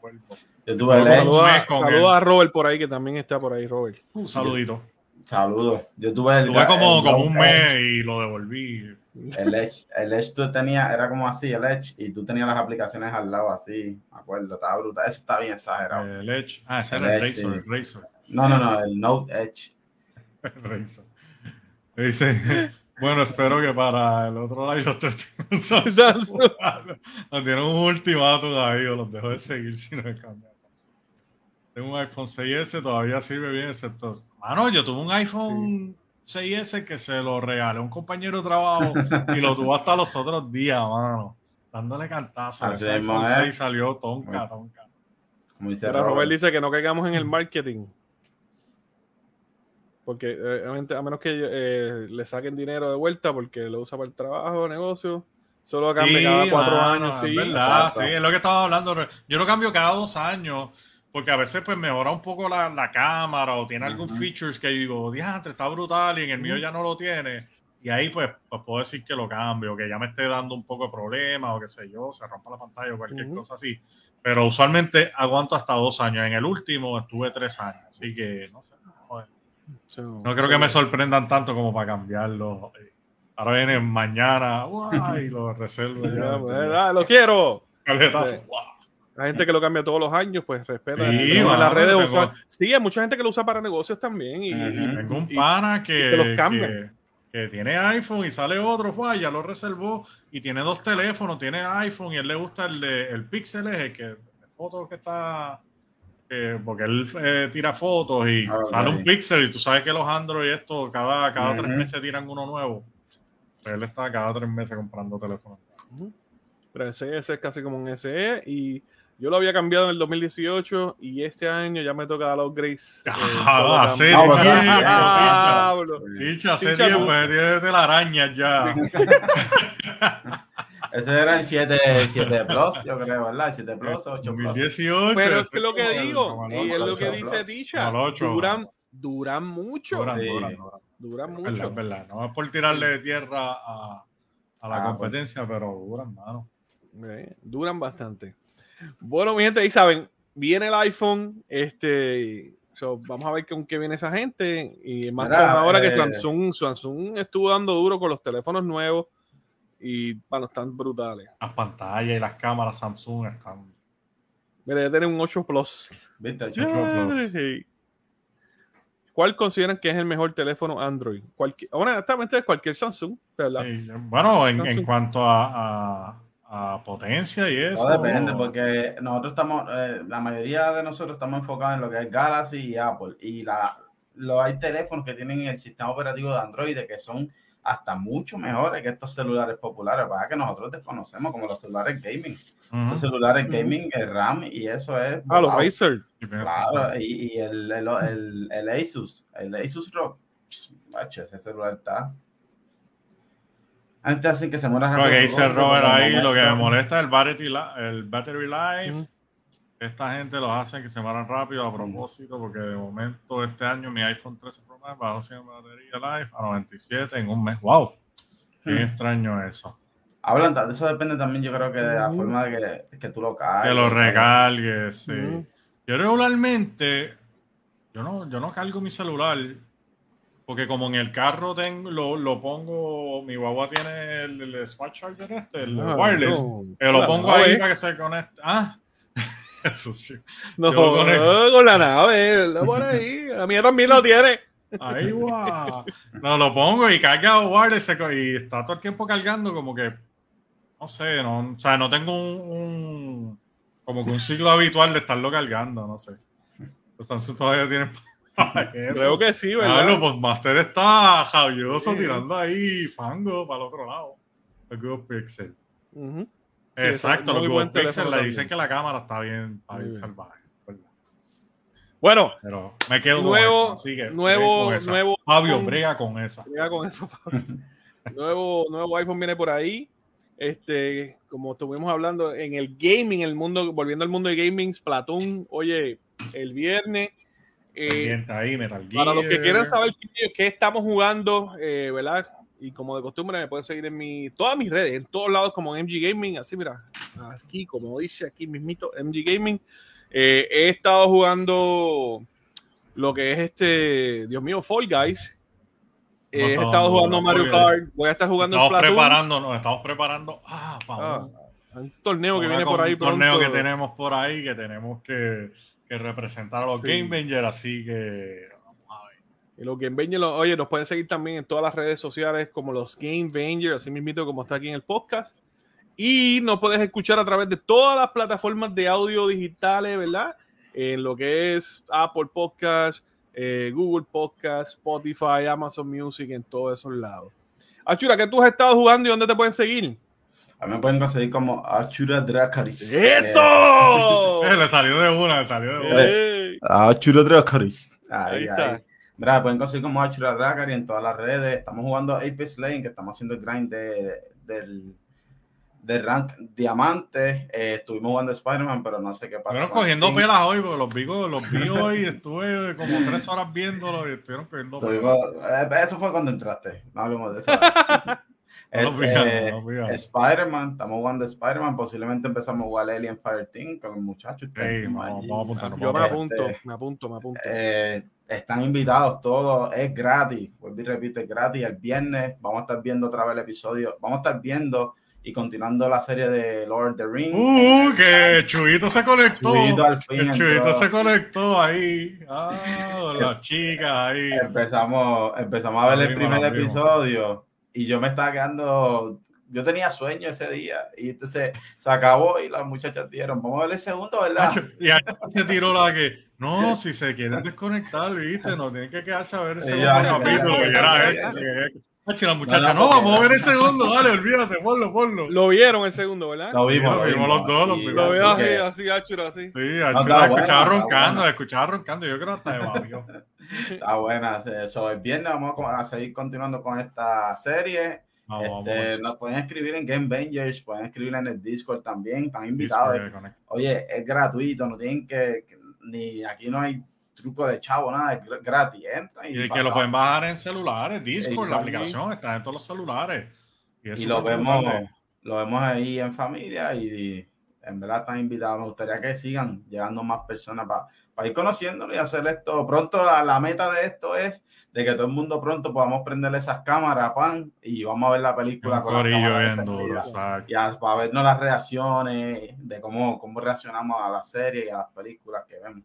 A: Saludos a, Robert por ahí, que también está por ahí, Robert.
B: Un saludito.
C: Saludos. Yo tuve
B: el. Tuve como, como un mes y lo devolví.
C: El Edge, el Edge tú tenías, era como así, el Edge, y tú tenías las aplicaciones al lado así, me acuerdo, estaba brutal. Ese está bien exagerado.
B: El Edge, ah, ese era el Razor, el Razor.
C: No, no, no, el Note Edge.
B: el Razor. Dice, bueno, espero que para el otro lado los tres tienen un ultimátum ahí, o los dejo de seguir si no cambian. Tengo un iPhone 6S, todavía sirve bien, excepto. Mano, yo tuve un iPhone. 6S que se lo regalé a un compañero de trabajo y lo tuvo hasta los otros días, mano. Dándole cantazo. Ese iPhone 6 salió tonca, tonca.
A: Como dice Robert. dice que no caigamos en el marketing. Porque eh, a menos que eh, le saquen dinero de vuelta porque lo usa para el trabajo, negocio. Solo cambia cada cuatro años.
B: Sí, es verdad, sí, es lo que estaba hablando. Yo lo cambio cada dos años porque a veces pues mejora un poco la, la cámara o tiene algún features que digo, diantre, está brutal y en el mío ya no lo tiene. Y ahí pues, pues, puedo decir que lo cambio, que ya me esté dando un poco de problema o qué sé yo, se rompa la pantalla o cualquier cosa así. Pero usualmente aguanto hasta dos años. En el último estuve tres años, así que no sé. No creo que me sorprendan tanto como para cambiarlo. Ahora viene mañana y lo reservo ya.
A: Pues, ah, lo quiero. Caletazo. La gente que lo cambia todos los años, pues respeta
B: sí, las redes.
A: Sí, hay mucha gente que lo usa para negocios también. Y,
B: tengo un pana que, que, tiene iPhone y sale otro, fue, ya lo reservó y tiene dos teléfonos, tiene iPhone y él le gusta el de el Pixel, es el que fotos que está porque él eh, tira fotos y ah, sale un Pixel y tú sabes que los Android esto cada, cada tres meses tiran uno nuevo. Pues él está cada tres meses comprando teléfonos.
A: Pero ese, ese es casi como un SE y yo lo había cambiado en el 2018 y este año ya me toca dar los Grace.
B: Ah, hace tiempo. Dicho, hace tiempo, tiene de la araña ya.
C: Ese era el 7, 7 Plus, yo creo, ¿verdad? 7 Plus, 8 Plus.
B: 2018.
A: Pero es que lo que digo, y es lo que dice Tisha, duran, duran mucho.
B: Duran, duran, duran. mucho. Es verdad, es verdad. No es por tirarle tierra a, a la ah, pues. competencia, pero duran, mano.
A: duran bastante. Bueno, mi gente, ahí saben, viene el iPhone, este, vamos a ver con qué viene esa gente. Y más ahora que eh, Samsung, Samsung estuvo dando duro con los teléfonos nuevos y bueno, están brutales.
B: Las pantallas y las cámaras Samsung están.
A: Mira, ya tiene un 8 Plus. 8 Plus. ¿Cuál consideran que es el mejor teléfono Android? Cualquier, honestamente, cualquier Samsung,
B: bueno, en, cuanto a, potencia y eso.
C: No depende, porque nosotros estamos, eh, la mayoría de nosotros estamos enfocados en lo que es Galaxy y Apple. Y la, lo, hay teléfonos que tienen el sistema operativo de Android que son hasta mucho mejores que estos celulares populares, para que nosotros desconocemos como los celulares gaming. Los celulares gaming, el RAM y eso es...
A: Ah, los Razer.
C: Claro, y, y el, el, el, Asus, el Asus Rock, ese celular está... Antes hacen que se muera
B: rápido. Lo que dice Robert ahí, lo que me molesta es el battery, el battery life. Esta gente los hace que se mueran rápido a propósito, porque de momento este año mi iPhone 13 Pro Max bajó sin batería live a 97 en un mes. ¡Wow! Qué hmm. extraño eso.
C: Hablan, de eso depende también, yo creo que de la forma de que, que tú lo cargues.
B: Que lo recargues, sí. Yo regularmente, yo no, yo no cargo mi celular, porque como en el carro tengo, lo, lo pongo, mi guagua tiene el, el Smart Charger este, el ah, wireless, que lo pongo ahí para que se conecte. Ah, eso sí.
A: No, con, la nave, lo pone ahí. La mía también lo tiene.
B: Ahí, guau. No, lo pongo y carga wireless y está todo el tiempo cargando como que, no sé, no, o sea, no tengo un, como que un ciclo habitual de estarlo cargando, no sé. Los Samsung todavía tienen
A: Creo que sí, ¿verdad?
B: Ah, pues Master está javioso tirando ahí fango para el otro lado. El Google Pixel. Exacto, los Google Pixel le dicen que la cámara está bien, está bien salvaje.
A: Bueno,
B: pero me quedo
A: nuevo, nuevo, nuevo.
B: Fabio, brega con esa.
A: Brega con eso, nuevo, nuevo iPhone viene por ahí. Este, como estuvimos hablando en el gaming, el mundo, volviendo al mundo de gaming, Splatoon, oye, el viernes.
B: Eh, ahí,
A: para los que quieran saber qué, estamos jugando, eh, ¿verdad? Y como de costumbre, me pueden seguir en mi, todas mis redes, en todos lados, como MG Gaming. Así, mira, aquí, como dice aquí mismito, MG Gaming. Eh, he estado jugando lo que es este, Dios mío, Fall Guys. he estado jugando Mario Kart. Voy a estar jugando
B: estamos preparando, nos estamos preparando. Ah,
A: ah un, torneo que viene por ahí. Un
B: torneo que tenemos por ahí que tenemos que, que representar a los Game Rangers. Así que
A: y los Game Bangers, oye, nos pueden seguir también en todas las redes sociales como los Game Bangers, así mismo como está aquí en el podcast. Y nos puedes escuchar a través de todas las plataformas de audio digitales, ¿verdad? En lo que es Apple Podcast, eh, Google Podcast, Spotify, Amazon Music, en todos esos lados. Achura, ¿qué tú has estado jugando y dónde te pueden seguir?
C: A mí me pueden conseguir como Achura Dracaris.
A: ¡Eso!
B: Eh, le salió de una, le salió de una.
C: Eh, Achura Dracaris. Ahí, ahí está. Mira, pueden conseguir como Achura Dracar y en todas las redes. Estamos jugando Apex Lane, que estamos haciendo el grind de, del, de rank diamante. Eh, estuvimos jugando Spider-Man, pero no sé qué pasa.
B: Estuvieron cogiendo pelas hoy, porque los vi, los vi hoy. Estuve como tres horas viéndolo y estuvieron cogiendo pelas.
C: Eh, eso fue cuando entraste. No hablemos de eso. Eh, Spider-Man, estamos jugando Spider-Man. Posiblemente empezamos a jugar Alien Fire Team con los muchachos.
A: Yo me apunto, me apunto, me apunto.
C: Están invitados todos, es gratis, vuelvo y repito, es gratis. El viernes vamos a estar viendo otra vez el episodio, vamos a estar viendo y continuando la serie de Lord of the Rings.
B: ¡Uh! Que Chuito se conectó. el Chuito se conectó ahí. Ah, las chicas ahí.
C: Empezamos, empezamos a ver el primer episodio y yo me estaba quedando yo tenía sueño ese día y entonces se acabó y las muchachas dijeron, vamos a ver el segundo, ¿verdad?
B: Y ahí se tiró la que, no, si se quieren desconectar, viste, no tienen que quedarse a ver el segundo capítulo. Y era la muchacha, no, vamos a ver el segundo, dale, olvídate, ponlo, ponlo.
A: Lo vieron el segundo, ¿verdad?
C: Lo vimos,
B: lo vimos los dos. Lo,
A: lo veo así, así, Achura, así.
B: Sí, Achura escuchaba roncando, escuchaba roncando, yo creo hasta de.
C: Está buena, eso, el viernes vamos a seguir continuando con esta serie este, nos pueden escribir en Game Bangers, pueden escribir en el Discord también, están invitados. Oye, es gratuito, no tienen que, ni aquí no hay truco de chavo, nada, es gratis, entra
B: y, que lo pueden bajar en celulares, Discord, la aplicación está en todos los celulares.
C: Y, lo vemos, lo vemos ahí en familia y, en verdad están invitados. Me gustaría que sigan llegando más personas para para ir conociéndolo y hacer esto. Pronto la, la, meta de esto es de que todo el mundo pronto podamos prenderle esas cámaras, pan, y vamos a ver la película con la duro, y a, para vernos las reacciones de cómo, cómo reaccionamos a la serie y a las películas que vemos.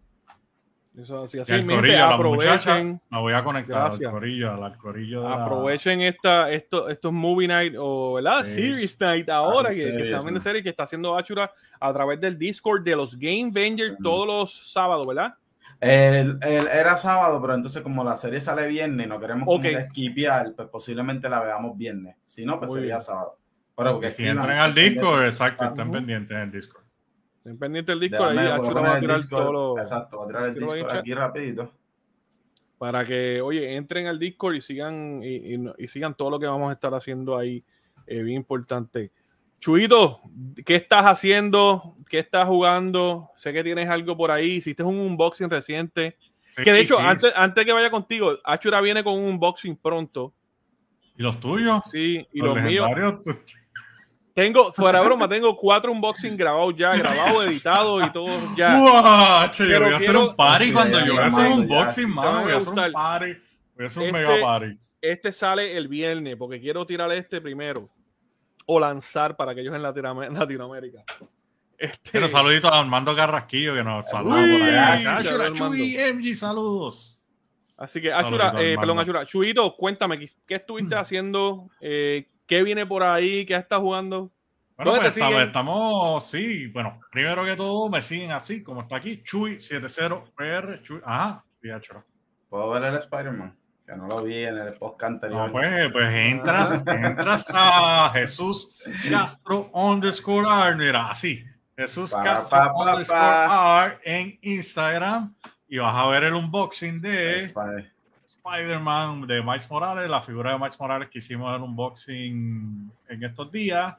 A: Eso así, así corillo, aprovechen.
B: Me voy a conectar al corillo, al corillo
A: Aprovechen esta, esto, estos movie night o ¿verdad? series night ahora, que, que, está viendo serie que está haciendo Achura a través del Discord de los Game Vengers todos los sábados, ¿verdad?
C: El, el, era sábado, pero entonces como la serie sale viernes y no queremos okay. esquipear, pues posiblemente la veamos viernes. Si no, pues sería sábado. Pero porque
B: si entran al Discord, exacto, estén pendientes en el Discord.
A: Estén pendientes del Discord, ahí Achura va a tirar todo lo...
C: Exacto, va a tirar el Discord aquí rapidito.
A: Para que, oye, entren al Discord y sigan, y, y, y sigan todo lo que vamos a estar haciendo ahí, eh, bien importante. Chuito, ¿qué estás haciendo? ¿Qué estás jugando? Sé que tienes algo por ahí. Hiciste un unboxing reciente. que de hecho, antes, antes que vaya contigo, Achura viene con un unboxing pronto.
B: ¿Y los tuyos?
A: Sí, y los, míos. Tengo, fuera broma, tengo cuatro unboxing grabados ya, grabados, editados y todo ya.
B: ¡Wow! Che, voy a hacer un party cuando yo voy a hacer un unboxing, mano. Voy a hacer un party. Voy a hacer un
A: este,
B: mega party.
A: Este sale el viernes porque quiero tirar este primero o lanzar para aquellos en Latinoamérica.
B: Este... Pero saluditos a Armando Carrasquillo que nos saluda por allá. Ashura, Chuy, MG, saludos.
A: Así que, Ashura, eh, perdón, Ashura, Chuito, cuéntame, ¿qué estuviste haciendo? Eh, ¿Qué viene por ahí? ¿Qué estás jugando?
B: Bueno, pues estamos, estamos, sí, bueno, primero que todo me siguen así, como está aquí, Chuy70PR, Chuy, ajá, sí, Ashura.
C: ¿Puedo ver el Spider-Man? no lo vi en el podcast anterior.
B: No, pues, pues entras, entras a Jesús Castro underscore R, mira, así. Jesús Castro underscore en Instagram y vas a ver el unboxing de Spider-Man de Miles Morales, la figura de Miles Morales que hicimos el unboxing en estos días.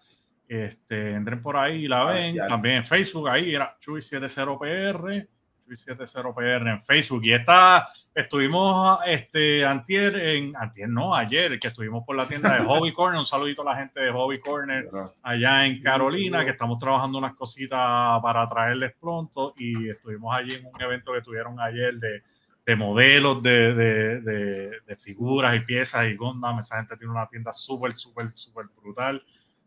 B: Este, entren por ahí y la ah, ven. También en Facebook, ahí era Chuy70PR, Chuy70PR en Facebook. Y esta Estuvimos este antier en antier no, ayer que estuvimos por la tienda de Hobby Corner, un saludito a la gente de Hobby Corner allá en Carolina, que estamos trabajando unas cositas para traerles pronto y estuvimos allí en un evento que tuvieron ayer de, de modelos de, de, de, figuras y piezas y Gundam, esa gente tiene una tienda súper, súper, súper brutal.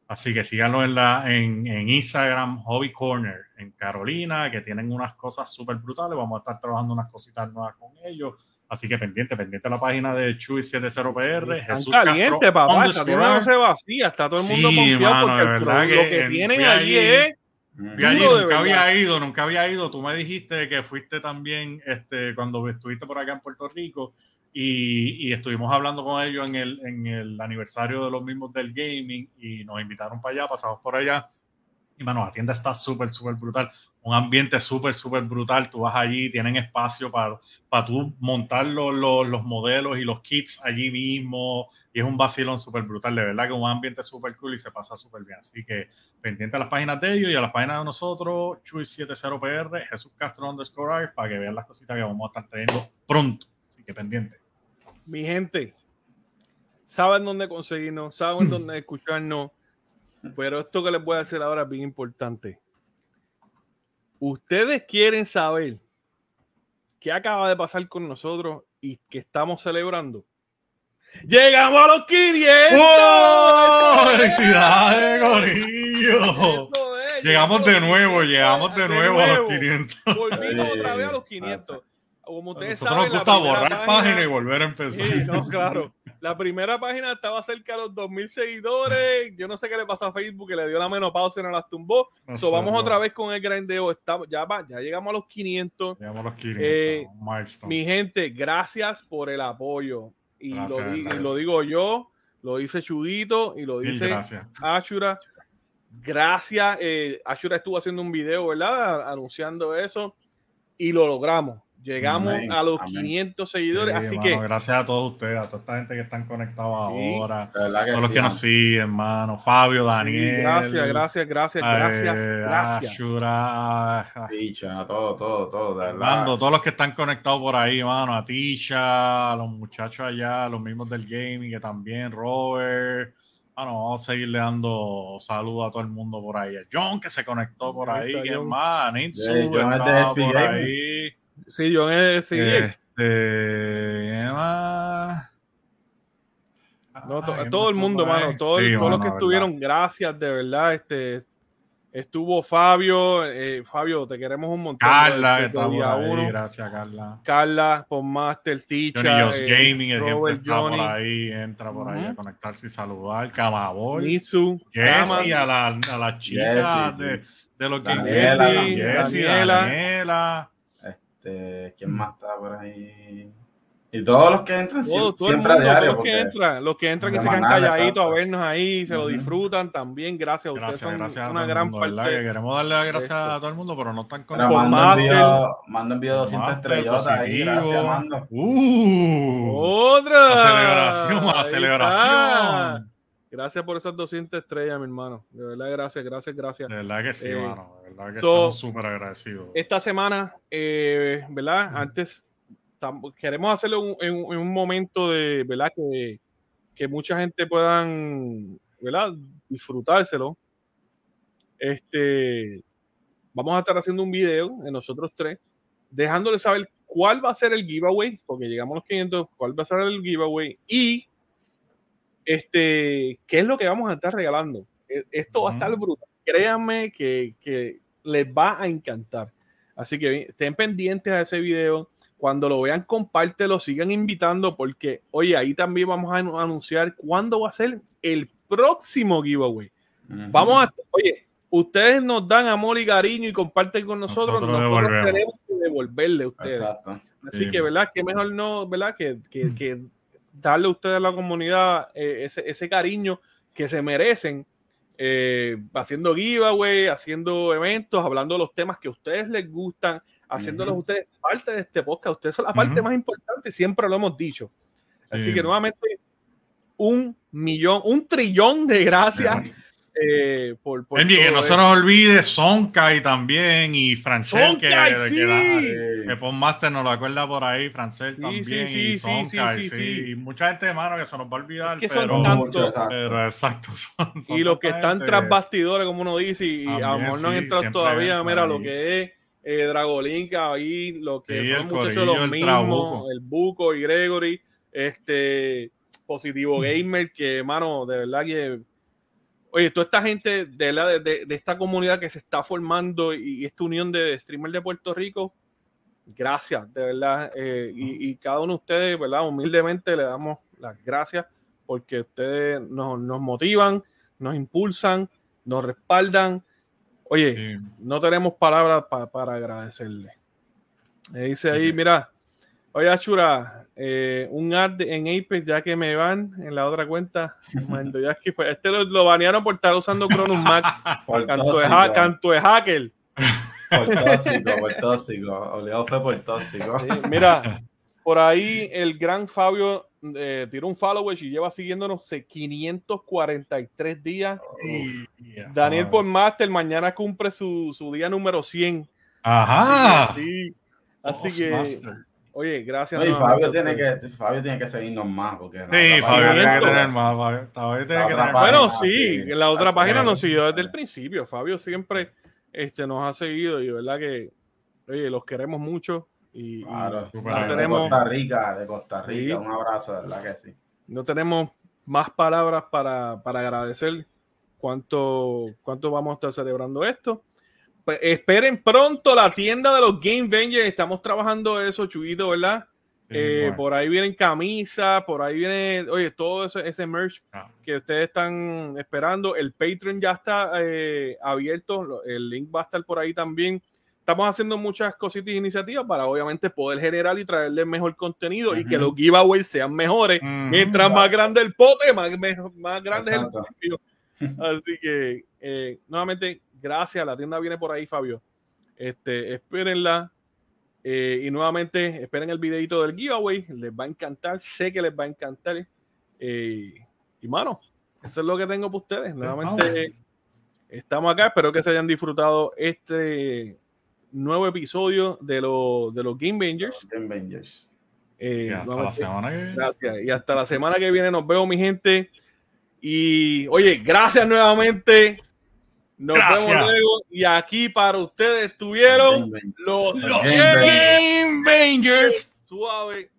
B: Así que síganlo en, la, en, en, Instagram, Hobby Corner, en Carolina, que tienen unas cosas súper brutales. Vamos a estar trabajando unas cositas nuevas con ellos. Así que pendiente, pendiente a la página de Chuy70PR.
A: Están caliente, papá. Esta tienda no se vacía. Está todo el mundo sí, mano, porque el que lo que tienen allí es.
B: Allí, nunca había ido, nunca había ido. Tú me dijiste que fuiste también este, cuando estuviste por acá en Puerto Rico y, estuvimos hablando con ellos en el, en el aniversario de los mismos del gaming y nos invitaron para allá, pasamos por allá. Y bueno, la tienda está súper, súper brutal. Un ambiente súper, súper brutal. Tú vas allí, tienen espacio para, para tú montar los, los, los, modelos y los kits allí mismo. Y es un vacilón súper brutal. De verdad que un ambiente súper cool y se pasa súper bien. Así que pendiente a las páginas de ellos y a las páginas de nosotros, Chuy70PR, Jesús Castro underscore para que vean las cositas que vamos a estar teniendo pronto. Así que pendiente
A: mi gente, saben dónde conseguirnos, saben dónde escucharnos, pero esto que les voy a decir ahora es bien importante. Ustedes quieren saber qué acaba de pasar con nosotros y que estamos celebrando. ¡Llegamos a los 500!
B: ¡Oh! ¡Felicidades, Gorillo! Llegamos de nuevo, llegamos de, nuevo, a los 500.
A: Volvimos otra vez a los 500 como ustedes saben,
B: nos gusta borrar página, y volver a empezar.
A: no, claro. La primera página estaba cerca de los 2000 seguidores. Yo no sé qué le pasó a Facebook, que le dio la menopausia y no las tumbó. so, vamos otra vez con el grandeo. Estamos, ya, ya llegamos a los 500.
B: Llegamos a los 500.
A: Eh, mi gente, gracias por el apoyo. Y, lo, digo yo, lo dice Chudito y lo dice Ashura. Gracias. Eh, Ashura estuvo haciendo un video, ¿verdad? Anunciando eso. Y lo logramos Llegamos a los 500 seguidores, así que...
B: Gracias a todos ustedes, a toda esta gente que están conectados ahora, a todos los que nos siguen, hermano, Fabio, Daniel.
A: gracias, gracias, gracias, gracias, gracias.
B: Ashura,
C: a todo, todo, todo,
B: de todos los que están conectados por ahí, hermano, a Tisha, a los muchachos allá, los mismos del gaming, que también, Robert. Bueno, vamos a seguirle dando saludos a todo el mundo por ahí. A John, que se conectó por ahí, hermano, Insu, por ahí.
A: Sí, yo en sí.
B: Este,
A: todo el mundo, mano, todos los que estuvieron, gracias, de verdad. Este, Estuvo Fabio, eh, Fabio, te queremos un montón.
B: Carla, que está día uno. gracias Carla.
A: Carla, Master, Ticha,
B: Johnny eh, Gaming, el Robert está Johnny. por ahí, entra por ahí a conectarse y saludar. Camaboy.
A: Nisu.
B: Jessie, a la, a la chica de, de los
C: que Daniela, Daniela. Este, ¿quién más está por ahí? Y todos los que entran siempre a diario.
A: Los que entran, los que entran y se quedan calladitos a vernos ahí, se lo disfrutan también. Gracias a ustedes. Gracias, son una gran parte.
B: queremos darle las gracias a todo el mundo, pero no están
C: con nosotros. Mando envío 200 estrellas ahí. Gracias, Mando.
B: Uh,
A: ¡Otra!
B: Celebración, celebración.
A: Gracias por esas 200 estrellas, mi hermano. De verdad, gracias, gracias, gracias.
B: De verdad que sí, hermano. Eh, de verdad que estamos súper agradecidos.
A: Esta semana, eh, ¿verdad? Antes queremos hacerlo en, un momento de, ¿verdad? Que, que mucha gente puedan, ¿verdad? Disfrutárselo. Este, vamos a estar haciendo un video en nosotros tres, dejándole saber cuál va a ser el giveaway, porque llegamos a los 500, cuál va a ser el giveaway y este, qué es lo que vamos a estar regalando. E, esto va a estar brutal. Créanme que, que les va a encantar. Así que estén pendientes a ese video. Cuando lo vean, compártelo, sigan invitando porque, oye, ahí también vamos a anunciar cuándo va a ser el próximo giveaway. Vamos a, oye, ustedes nos dan amor y cariño y comparten con nosotros, nosotros, tenemos que devolverle a ustedes. Así que, ¿verdad? Que mejor no, ¿verdad? Que, que, darle a ustedes a la comunidad eh, ese, ese, cariño que se merecen, eh, haciendo giveaway, haciendo eventos, hablando de los temas que a ustedes les gustan, haciéndolos ustedes parte de este podcast. Ustedes son la parte más importante, siempre lo hemos dicho. Así que nuevamente, un millón, un trillón de gracias. Eh, por, por
B: que no se nos olvide Sonkai también y Francel que, que, que Pon Master nos lo acuerda por ahí, Francel también y Sonkai, sí, y mucha gente de mano que se nos va a olvidar, pero, pero exacto
A: y los que están tras bastidores como uno dice y, a lo mejor no han entrado todavía, mira lo que es eh, Dragolink ahí, lo que son muchos de los mismos, el Buco y Gregory, este Positivo Gamer, que, mano, de verdad que. Oye, toda esta gente de, la, de, esta comunidad que se está formando y, esta unión de streamers de Puerto Rico, gracias, de verdad. Eh, y, y, cada uno de ustedes, ¿verdad? Humildemente le damos las gracias porque ustedes nos, nos motivan, nos impulsan, nos respaldan Oye, no tenemos palabras para agradecerle. Me dice ahí, mira, oye, Achura, eh, un ad en Apex ya que me van en la otra cuenta. Pues, este lo, banearon por estar usando Cronus Max. canto, de canto de hacker.
C: Por tóxico, por tóxico. Obligado fue por tóxico.
A: mira, por ahí el gran Fabio eh, tiró un follower y lleva siguiéndonos 543 días. Daniel por Master mañana cumple su, su, día número 100.
B: Ajá.
A: Así que, oye, gracias.
C: Fabio, tiene que, Fabio tiene que seguirnos más. Porque
B: sí, Fabio tiene que tener más. Fabio, tiene que tener
A: bueno, sí, la otra página nos siguió desde el principio. Fabio siempre este, nos ha seguido y verdad que, oye, los queremos mucho y,
C: claro, de Costa Rica, de Costa Rica, un abrazo, verdad que sí.
A: No tenemos más palabras para, para agradecer cuánto, cuánto vamos a estar celebrando esto. Pues esperen pronto la tienda de los Game Vengers. Estamos trabajando eso, Chuguito, ¿verdad? Eh, por ahí vienen camisas, por ahí viene, oye, todo ese, ese merch ah. que ustedes están esperando. El Patreon ya está eh, abierto, el link va a estar por ahí también estamos haciendo muchas cositas e iniciativas para obviamente poder generar y traerle mejor contenido y que los giveaways sean mejores. Mientras más grande el pote, más, más grande es el premio. Así que, eh, nuevamente, gracias. La tienda viene por ahí, Fabio. Este, espérenla. Eh, y nuevamente, esperen el videito del giveaway. Les va a encantar. Sé que les va a encantar. Eh, y, mano, eso es lo que tengo para ustedes. Nuevamente, estamos acá. Espero que se hayan disfrutado este nuevo episodio de, de los Game Bangers.
C: Game
A: eh, hasta la semana que viene. Gracias. Y hasta la semana que viene nos vemos, mi gente. Y oye, gracias nuevamente Nos vemos luego. Y aquí para ustedes estuvieron los, los Game Rangers. Suave.